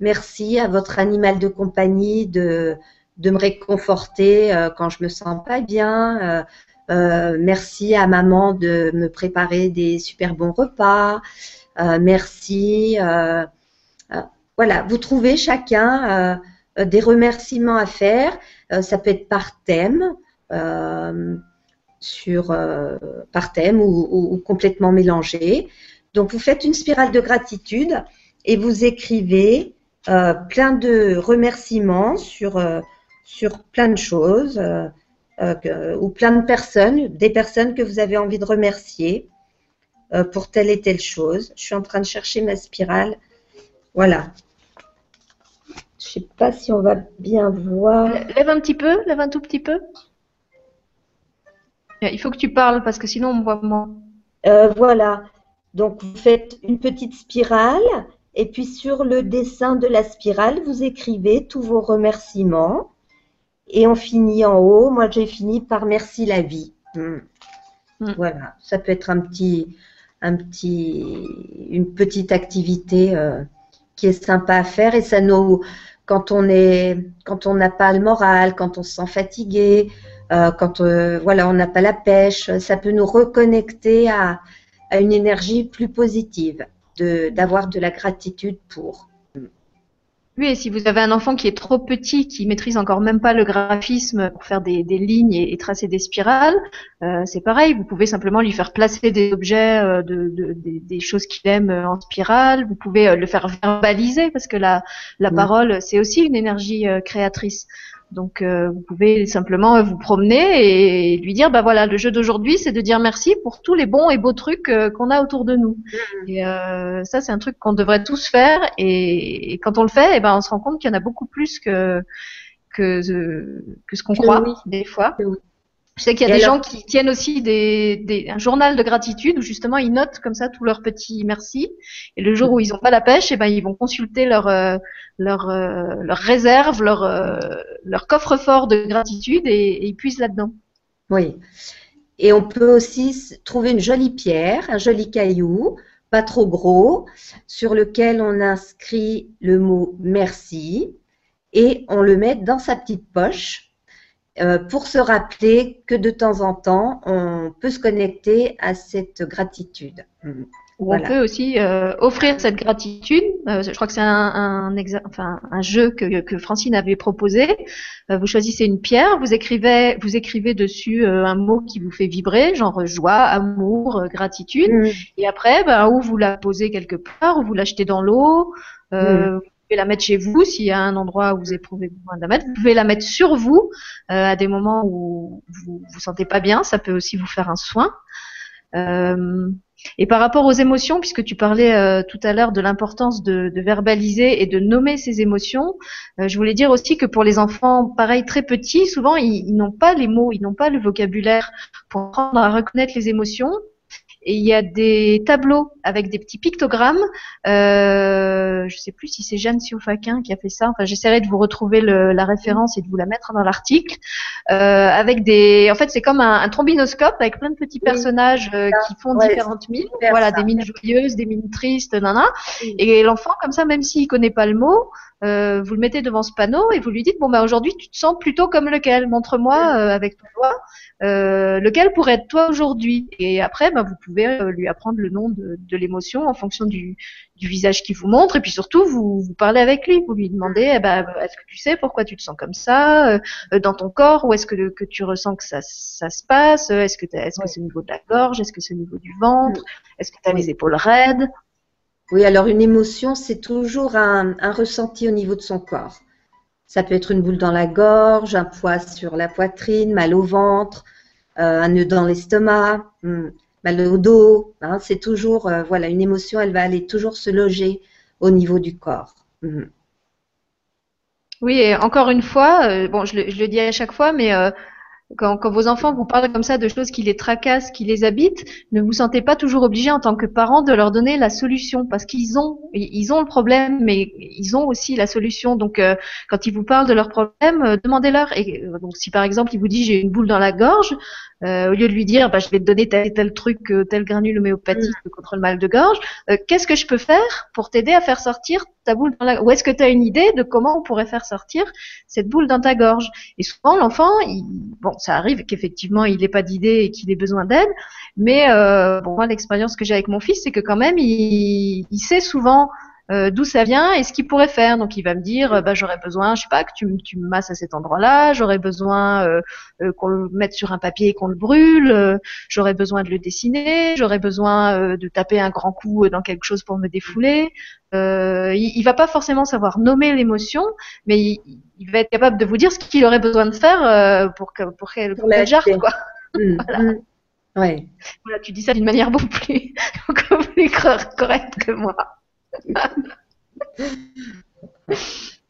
merci à votre animal de compagnie de de me réconforter euh, quand je me sens pas bien. Euh, merci à maman de me préparer des super bons repas. merci. voilà, vous trouvez chacun des remerciements à faire. ça peut être par thème. Euh, sur, euh, par thème ou, complètement mélangé. Donc vous faites une spirale de gratitude et vous écrivez euh, plein de remerciements sur, sur plein de choses ou plein de personnes, des personnes que vous avez envie de remercier pour telle et telle chose. Je suis en train de chercher ma spirale. Voilà. Je ne sais pas si on va bien voir. Lève un petit peu, lève un tout petit peu. Il faut que tu parles parce que sinon on me voit moins. Euh, voilà. Donc vous faites une petite spirale et puis sur le dessin de la spirale, vous écrivez tous vos remerciements et on finit en haut. Moi j'ai fini par merci la vie. Hmm. Hmm. Voilà. Ça peut être un petit, un petit, une petite activité euh, qui est sympa à faire et ça nous, quand on est, quand on n'a pas le moral, quand on se sent fatigué, euh, quand euh, voilà, on n'a pas la pêche, ça peut nous reconnecter à, à une énergie plus positive, d'avoir de, la gratitude pour. Oui, et si vous avez un enfant qui est trop petit, qui maîtrise encore même pas le graphisme pour faire des, des lignes et, tracer des spirales, euh, c'est pareil. Vous pouvez simplement lui faire placer des objets, euh, de, de, des, choses qu'il aime en spirale. Vous pouvez le faire verbaliser parce que la, la parole, c'est aussi une énergie créatrice. Donc euh, vous pouvez simplement euh, vous promener et lui dire bah voilà le jeu d'aujourd'hui c'est de dire merci pour tous les bons et beaux trucs euh, qu'on a autour de nous. Mmh. Et ça c'est un truc qu'on devrait tous faire et, quand on le fait et eh ben on se rend compte qu'il y en a beaucoup plus que que, que ce qu'on croit des fois. Je sais qu'il y a des gens qui tiennent aussi des, des, un journal de gratitude où justement ils notent comme ça tous leurs petits merci. Et le jour où ils n'ont pas la pêche, et eh ben ils vont consulter leur euh, leur, euh, leur réserve, leur euh, leur coffre-fort de gratitude et, ils puissent là-dedans. Oui. Et on peut aussi trouver une jolie pierre, un joli caillou, pas trop gros, sur lequel on inscrit le mot merci et on le met dans sa petite poche euh, pour se rappeler que de temps en temps, on peut se connecter à cette gratitude. Mm. On peut aussi euh, offrir cette gratitude. Euh, je crois que c'est un, enfin, un jeu que, que, Francine avait proposé. vous choisissez une pierre, vous écrivez, vous écrivez dessus un mot qui vous fait vibrer, genre joie, amour, gratitude. Mm. Et après, ben, ou vous la posez quelque part, ou vous l'achetez dans l'eau. Mm pouvez la mettre chez vous s'il y a un endroit où vous éprouvez besoin de la mettre. Vous pouvez la mettre sur vous euh, à des moments où vous vous sentez pas bien. Ça peut aussi vous faire un soin. Euh, et par rapport aux émotions, puisque tu parlais euh, tout à l'heure de l'importance de, verbaliser et de nommer ses émotions, je voulais dire aussi que pour les enfants, pareil, très petits, souvent ils, n'ont pas les mots, ils n'ont pas le vocabulaire pour apprendre à reconnaître les émotions. Et il y a des tableaux avec des petits pictogrammes. Euh, je sais plus si c'est Jeanne Siofaquin qui a fait ça. Enfin, j'essaierai de vous retrouver le, la référence et de vous la mettre dans l'article. Euh, avec des, en fait, c'est comme un, un, trombinoscope avec plein de petits personnages euh, qui font différentes mines. Voilà, des mines joyeuses, des mines tristes, nana. Et l'enfant, comme ça, même s'il connaît pas le mot, euh, vous le mettez devant ce panneau et vous lui dites bon bah aujourd'hui tu te sens plutôt comme lequel? Montre-moi euh, avec ton doigt euh, lequel pourrait être toi aujourd'hui? Et après bah, vous pouvez lui apprendre le nom de, de l'émotion en fonction du, du visage qu'il vous montre. Et puis surtout vous, vous parlez avec lui. Vous lui demandez eh ben, est-ce que tu sais pourquoi tu te sens comme ça dans ton corps? Ou est-ce que, que tu ressens que ça, ça se passe? Est-ce que est-ce que c'est au niveau de la gorge? Est-ce que c'est au niveau du ventre? Est-ce que tu as les épaules raides? Oui, alors une émotion, c'est toujours un, ressenti au niveau de son corps. Ça peut être une boule dans la gorge, un poids sur la poitrine, mal au ventre, euh, un nœud dans l'estomac, hmm, mal au dos. Hein. c'est toujours, euh, voilà, une émotion, elle va aller toujours se loger au niveau du corps. Hmm. Oui, et encore une fois, euh, bon, je le, je le, dis à chaque fois, mais quand, quand, vos enfants vous parlent comme ça de choses qui les tracassent, qui les habitent, ne vous sentez pas toujours obligé en tant que parent de leur donner la solution parce qu'ils ont ils ont le problème, mais ils ont aussi la solution. Donc euh, quand ils vous parlent de leur problème, euh, demandez-leur. Et euh, donc si par exemple il vous dit j'ai une boule dans la gorge, au lieu de lui dire bah, je vais te donner tel tel truc, tel granule homéopathique mm. contre le mal de gorge, qu'est-ce que je peux faire pour t'aider à faire sortir ta boule dans la Ou est-ce que tu as une idée de comment on pourrait faire sortir cette boule dans ta gorge? Et souvent l'enfant, bon ça arrive qu'effectivement il n'ait pas d'idée et qu'il ait besoin d'aide, mais euh, bon moi l'expérience que j'ai avec mon fils c'est que quand même il, il sait souvent euh, d'où ça vient et ce qu'il pourrait faire. Donc il va me dire, euh, bah, j'aurais besoin, je sais pas, que tu, tu me masses à cet endroit-là, j'aurais besoin euh, euh, qu'on le mette sur un papier et qu'on le brûle, j'aurais besoin de le dessiner, j'aurais besoin de taper un grand coup dans quelque chose pour me défouler. il, il va pas forcément savoir nommer l'émotion, mais il, il, va être capable de vous dire ce qu'il aurait besoin de faire pour que pour qu'elle pour qu quoi. Mmh, voilà. Mmh. Ouais. Voilà, tu dis ça d'une manière beaucoup plus, beaucoup plus correcte que moi.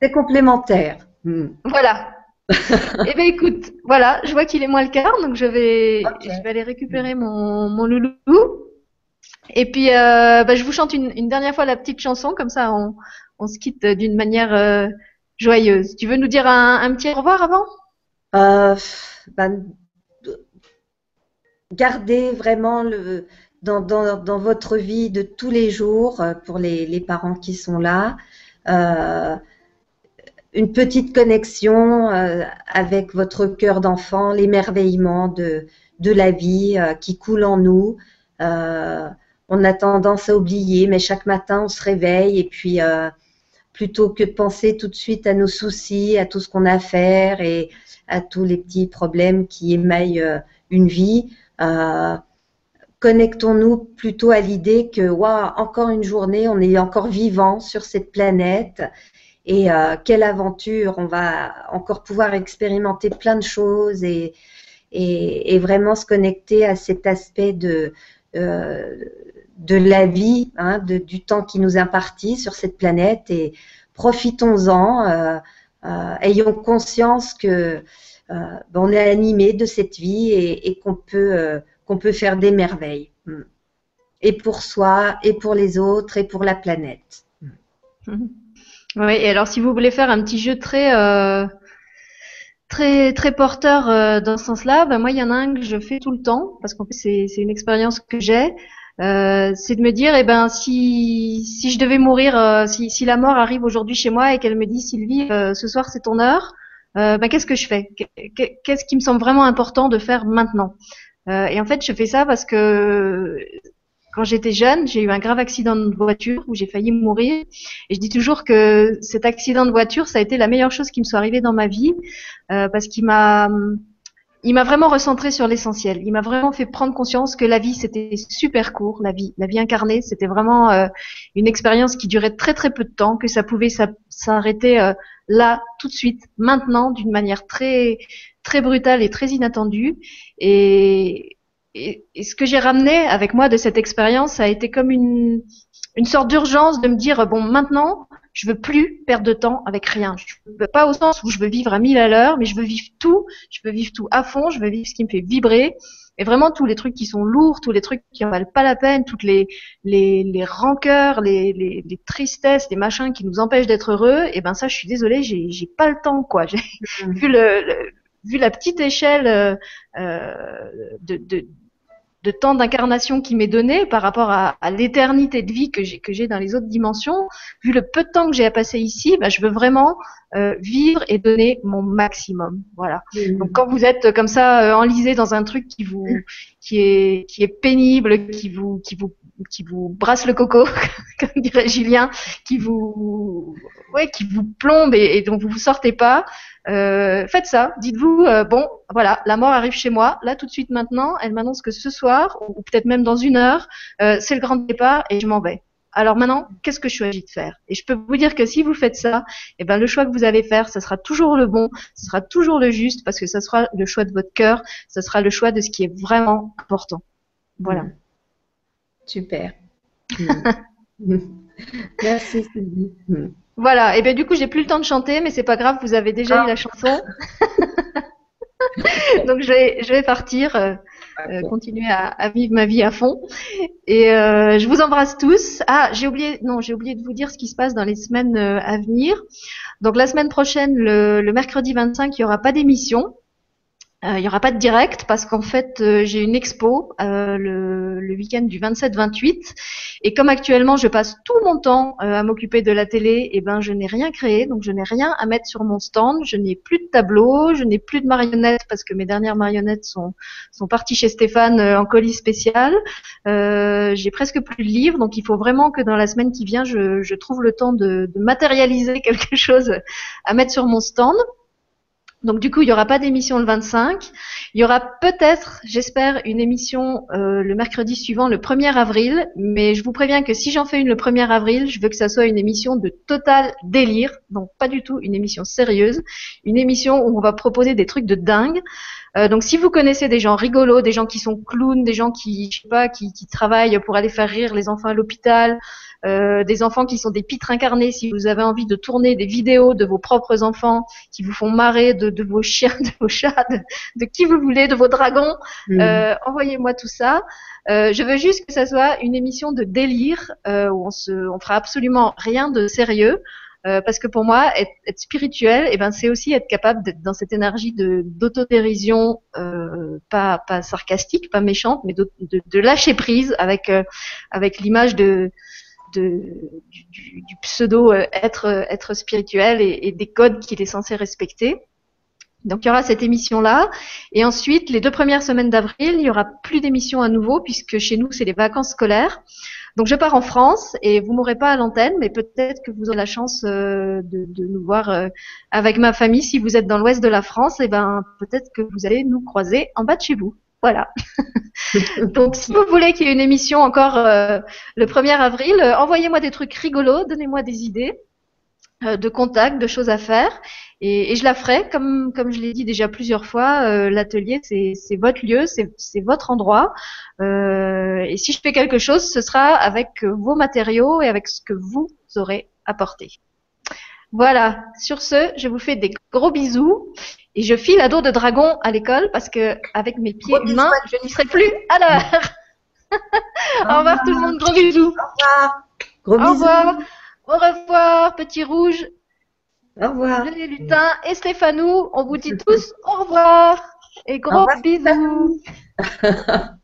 C'est complémentaire. Hmm. Voilà. eh bien, écoute, voilà, je vois qu'il est moins le quart, donc je vais, je vais aller récupérer mon, mon loulou. Et puis, euh, bah, je vous chante une, une, dernière fois la petite chanson, comme ça on, on se quitte d'une manière euh, joyeuse. Tu veux nous dire un, un petit au revoir avant? Euh, ben, Gardez vraiment le, dans, dans, votre vie de tous les jours euh, pour les, les parents qui sont là. Euh, une petite connexion euh, avec votre cœur d'enfant, l'émerveillement de, de la vie qui coule en nous. On a tendance à oublier, mais chaque matin on se réveille et puis plutôt que de penser tout de suite à nos soucis, à tout ce qu'on a à faire et à tous les petits problèmes qui émaillent une vie, connectons-nous plutôt à l'idée que, waouh, encore une journée, on est encore vivant sur cette planète. Et euh, quelle aventure, on va encore pouvoir expérimenter plein de choses et, et, et vraiment se connecter à cet aspect de, euh, de la vie, hein, de, du temps qui nous impartit sur cette planète. Et profitons-en, euh, euh ayons conscience que euh, ben, on est animé de cette vie et, et qu'on peut euh, qu'on peut faire des merveilles. Hmm. Et pour soi, et pour les autres, et pour la planète. Hmm. Oui, et alors si vous voulez faire un petit jeu très euh, très très porteur euh, dans ce sens-là, ben moi il y en a un que je fais tout le temps parce qu'en fait c'est une expérience que j'ai. Euh, c'est de me dire, eh ben, si, je devais mourir, si, la mort arrive aujourd'hui chez moi et qu'elle me dit, Sylvie, ce soir c'est ton heure, ben, qu'est-ce que je fais? Qu'est-ce qui me semble vraiment important de faire maintenant? Euh, et en fait, je fais ça parce que quand j'étais jeune, j'ai eu un grave accident de voiture où j'ai failli mourir. Et je dis toujours que cet accident de voiture, ça a été la meilleure chose qui me soit arrivée dans ma vie euh, parce qu'il m'a il m'a vraiment recentré sur l'essentiel. Il m'a vraiment fait prendre conscience que la vie c'était super court, la vie, la vie incarnée, c'était vraiment euh, une expérience qui durait très très peu de temps, que ça pouvait s'arrêter là tout de suite, maintenant, d'une manière très très brutale et très inattendue. Et, et, ce que j'ai ramené avec moi de cette expérience, ça a été comme une, une sorte d'urgence de me dire bon maintenant Je veux plus perdre de temps avec rien. Je veux pas au sens où je veux vivre à mille à l'heure, mais je veux vivre tout. Je veux vivre tout à fond. Je veux vivre ce qui me fait vibrer. Et vraiment tous les trucs qui sont lourds, tous les trucs qui en valent pas la peine, toutes les les, les rancœurs, les, les, les, tristesses, les machins qui nous empêchent d'être heureux, et eh ben ça, je suis désolée, j'ai j'ai pas le temps quoi. J'ai mmh. vu le, vu la petite échelle euh, euh de, de de temps d'incarnation qui m'est donné par rapport à, l'éternité de vie que j'ai que dans les autres dimensions, vu le peu de temps que j'ai à passer ici, bah, je veux vraiment euh, vivre et donner mon maximum. Voilà. Mmh. Donc quand vous êtes comme ça euh, enlisé dans un truc qui vous qui est qui est pénible, qui vous qui vous qui vous brasse le coco, comme dirait Julien, qui vous ouais qui vous plombe et, et dont vous vous sortez pas, euh, faites ça. Dites-vous, euh, bon, voilà, la mort arrive chez moi, là tout de suite maintenant. Elle m'annonce que ce soir, ou peut-être même dans une heure, euh, c'est le grand départ et je m'en vais. Alors maintenant, qu'est-ce que je choisis de faire? Et je peux vous dire que si vous faites ça, eh ben le choix que vous allez faire, ce sera toujours le bon, ce sera toujours le juste, parce que ce sera le choix de votre cœur, ce sera le choix de ce qui est vraiment important. Voilà. Mmh. Super. Mmh. Merci Sylvie. Mmh. Voilà, et bien du coup, j'ai plus le temps de chanter, mais c'est pas grave, vous avez déjà eu la chanson. Donc je vais, je vais partir, euh, euh, continuer à, vivre ma vie à fond. Et euh, je vous embrasse tous. Ah, j'ai oublié, non, j'ai oublié de vous dire ce qui se passe dans les semaines à venir. Donc la semaine prochaine, le, le mercredi 25, il y aura pas d'émission. Euh, il n'y aura pas de direct parce qu'en fait euh, j'ai une expo euh, le, le week-end du 27-28 et comme actuellement je passe tout mon temps à m'occuper de la télé, et eh ben je n'ai rien créé. Donc je n'ai rien à mettre sur mon stand, je n'ai plus de tableau, je n'ai plus de marionnettes parce que mes dernières marionnettes sont sont parties chez Stéphane en colis spécial. j'ai presque plus de livres. Donc il faut vraiment que dans la semaine qui vient je, je trouve le temps de, de matérialiser quelque chose à mettre sur mon stand. Donc du coup, il n'y aura pas d'émission le 25. Il y aura peut-être, j'espère, une émission euh, le mercredi suivant, le 1er avril. Mais je vous préviens que si j'en fais une le 1er avril, je veux que ça soit une émission de total délire. Donc pas du tout une émission sérieuse. Une émission où on va proposer des trucs de dingue. Euh, donc si vous connaissez des gens rigolos, des gens qui sont clowns, des gens qui, je sais pas, qui, qui travaillent pour aller faire rire les enfants à l'hôpital, euh, des enfants qui sont des pitres incarnés, si vous avez envie de tourner des vidéos de vos propres enfants qui vous font marrer, de, de vos chiens, de vos chats, de, qui vous voulez, de vos dragons, mm. euh, envoyez-moi tout ça. Euh, je veux juste que ça soit une émission de délire euh, où on se, on fera absolument rien de sérieux. Euh, parce que pour moi, être, être spirituel, et eh ben, c'est aussi être capable d'être dans cette énergie de d'autodérision, euh, pas pas sarcastique, pas méchante, mais de, de, de lâcher prise avec euh, avec l'image de du, pseudo euh, être, euh, être spirituel et, des codes qu'il est censé respecter. Donc il y aura cette émission-là. Et ensuite, les deux premières semaines d'avril, il y aura plus d'émissions à nouveau puisque chez nous, c'est les vacances scolaires. Donc je pars en France et vous m'aurez pas à l'antenne, mais peut-être que vous aurez la chance euh, de, de, nous voir avec ma famille. Si vous êtes dans l'ouest de la France, et eh ben peut-être que vous allez nous croiser en bas de chez vous. Voilà. Donc, si vous voulez qu'il y ait une émission encore euh, le 1er avril, euh, envoyez-moi des trucs rigolos, donnez-moi des idées euh, de contacts, de choses à faire, et, et je la ferai. Comme, comme je l'ai dit déjà plusieurs fois, l'atelier, c'est votre lieu, c'est votre endroit. et si je fais quelque chose, ce sera avec vos matériaux et avec ce que vous aurez apporté. Voilà, sur ce, je vous fais des gros bisous et je file à dos de dragon à l'école parce que avec mes pieds humains, je n'y serai plus à l'heure. Au revoir tout le monde, gros bisous. Au revoir. Gros Au revoir. Au revoir, petit rouge. Au revoir. Les lutins et Stéphanou, on vous dit tous au revoir et gros bisous.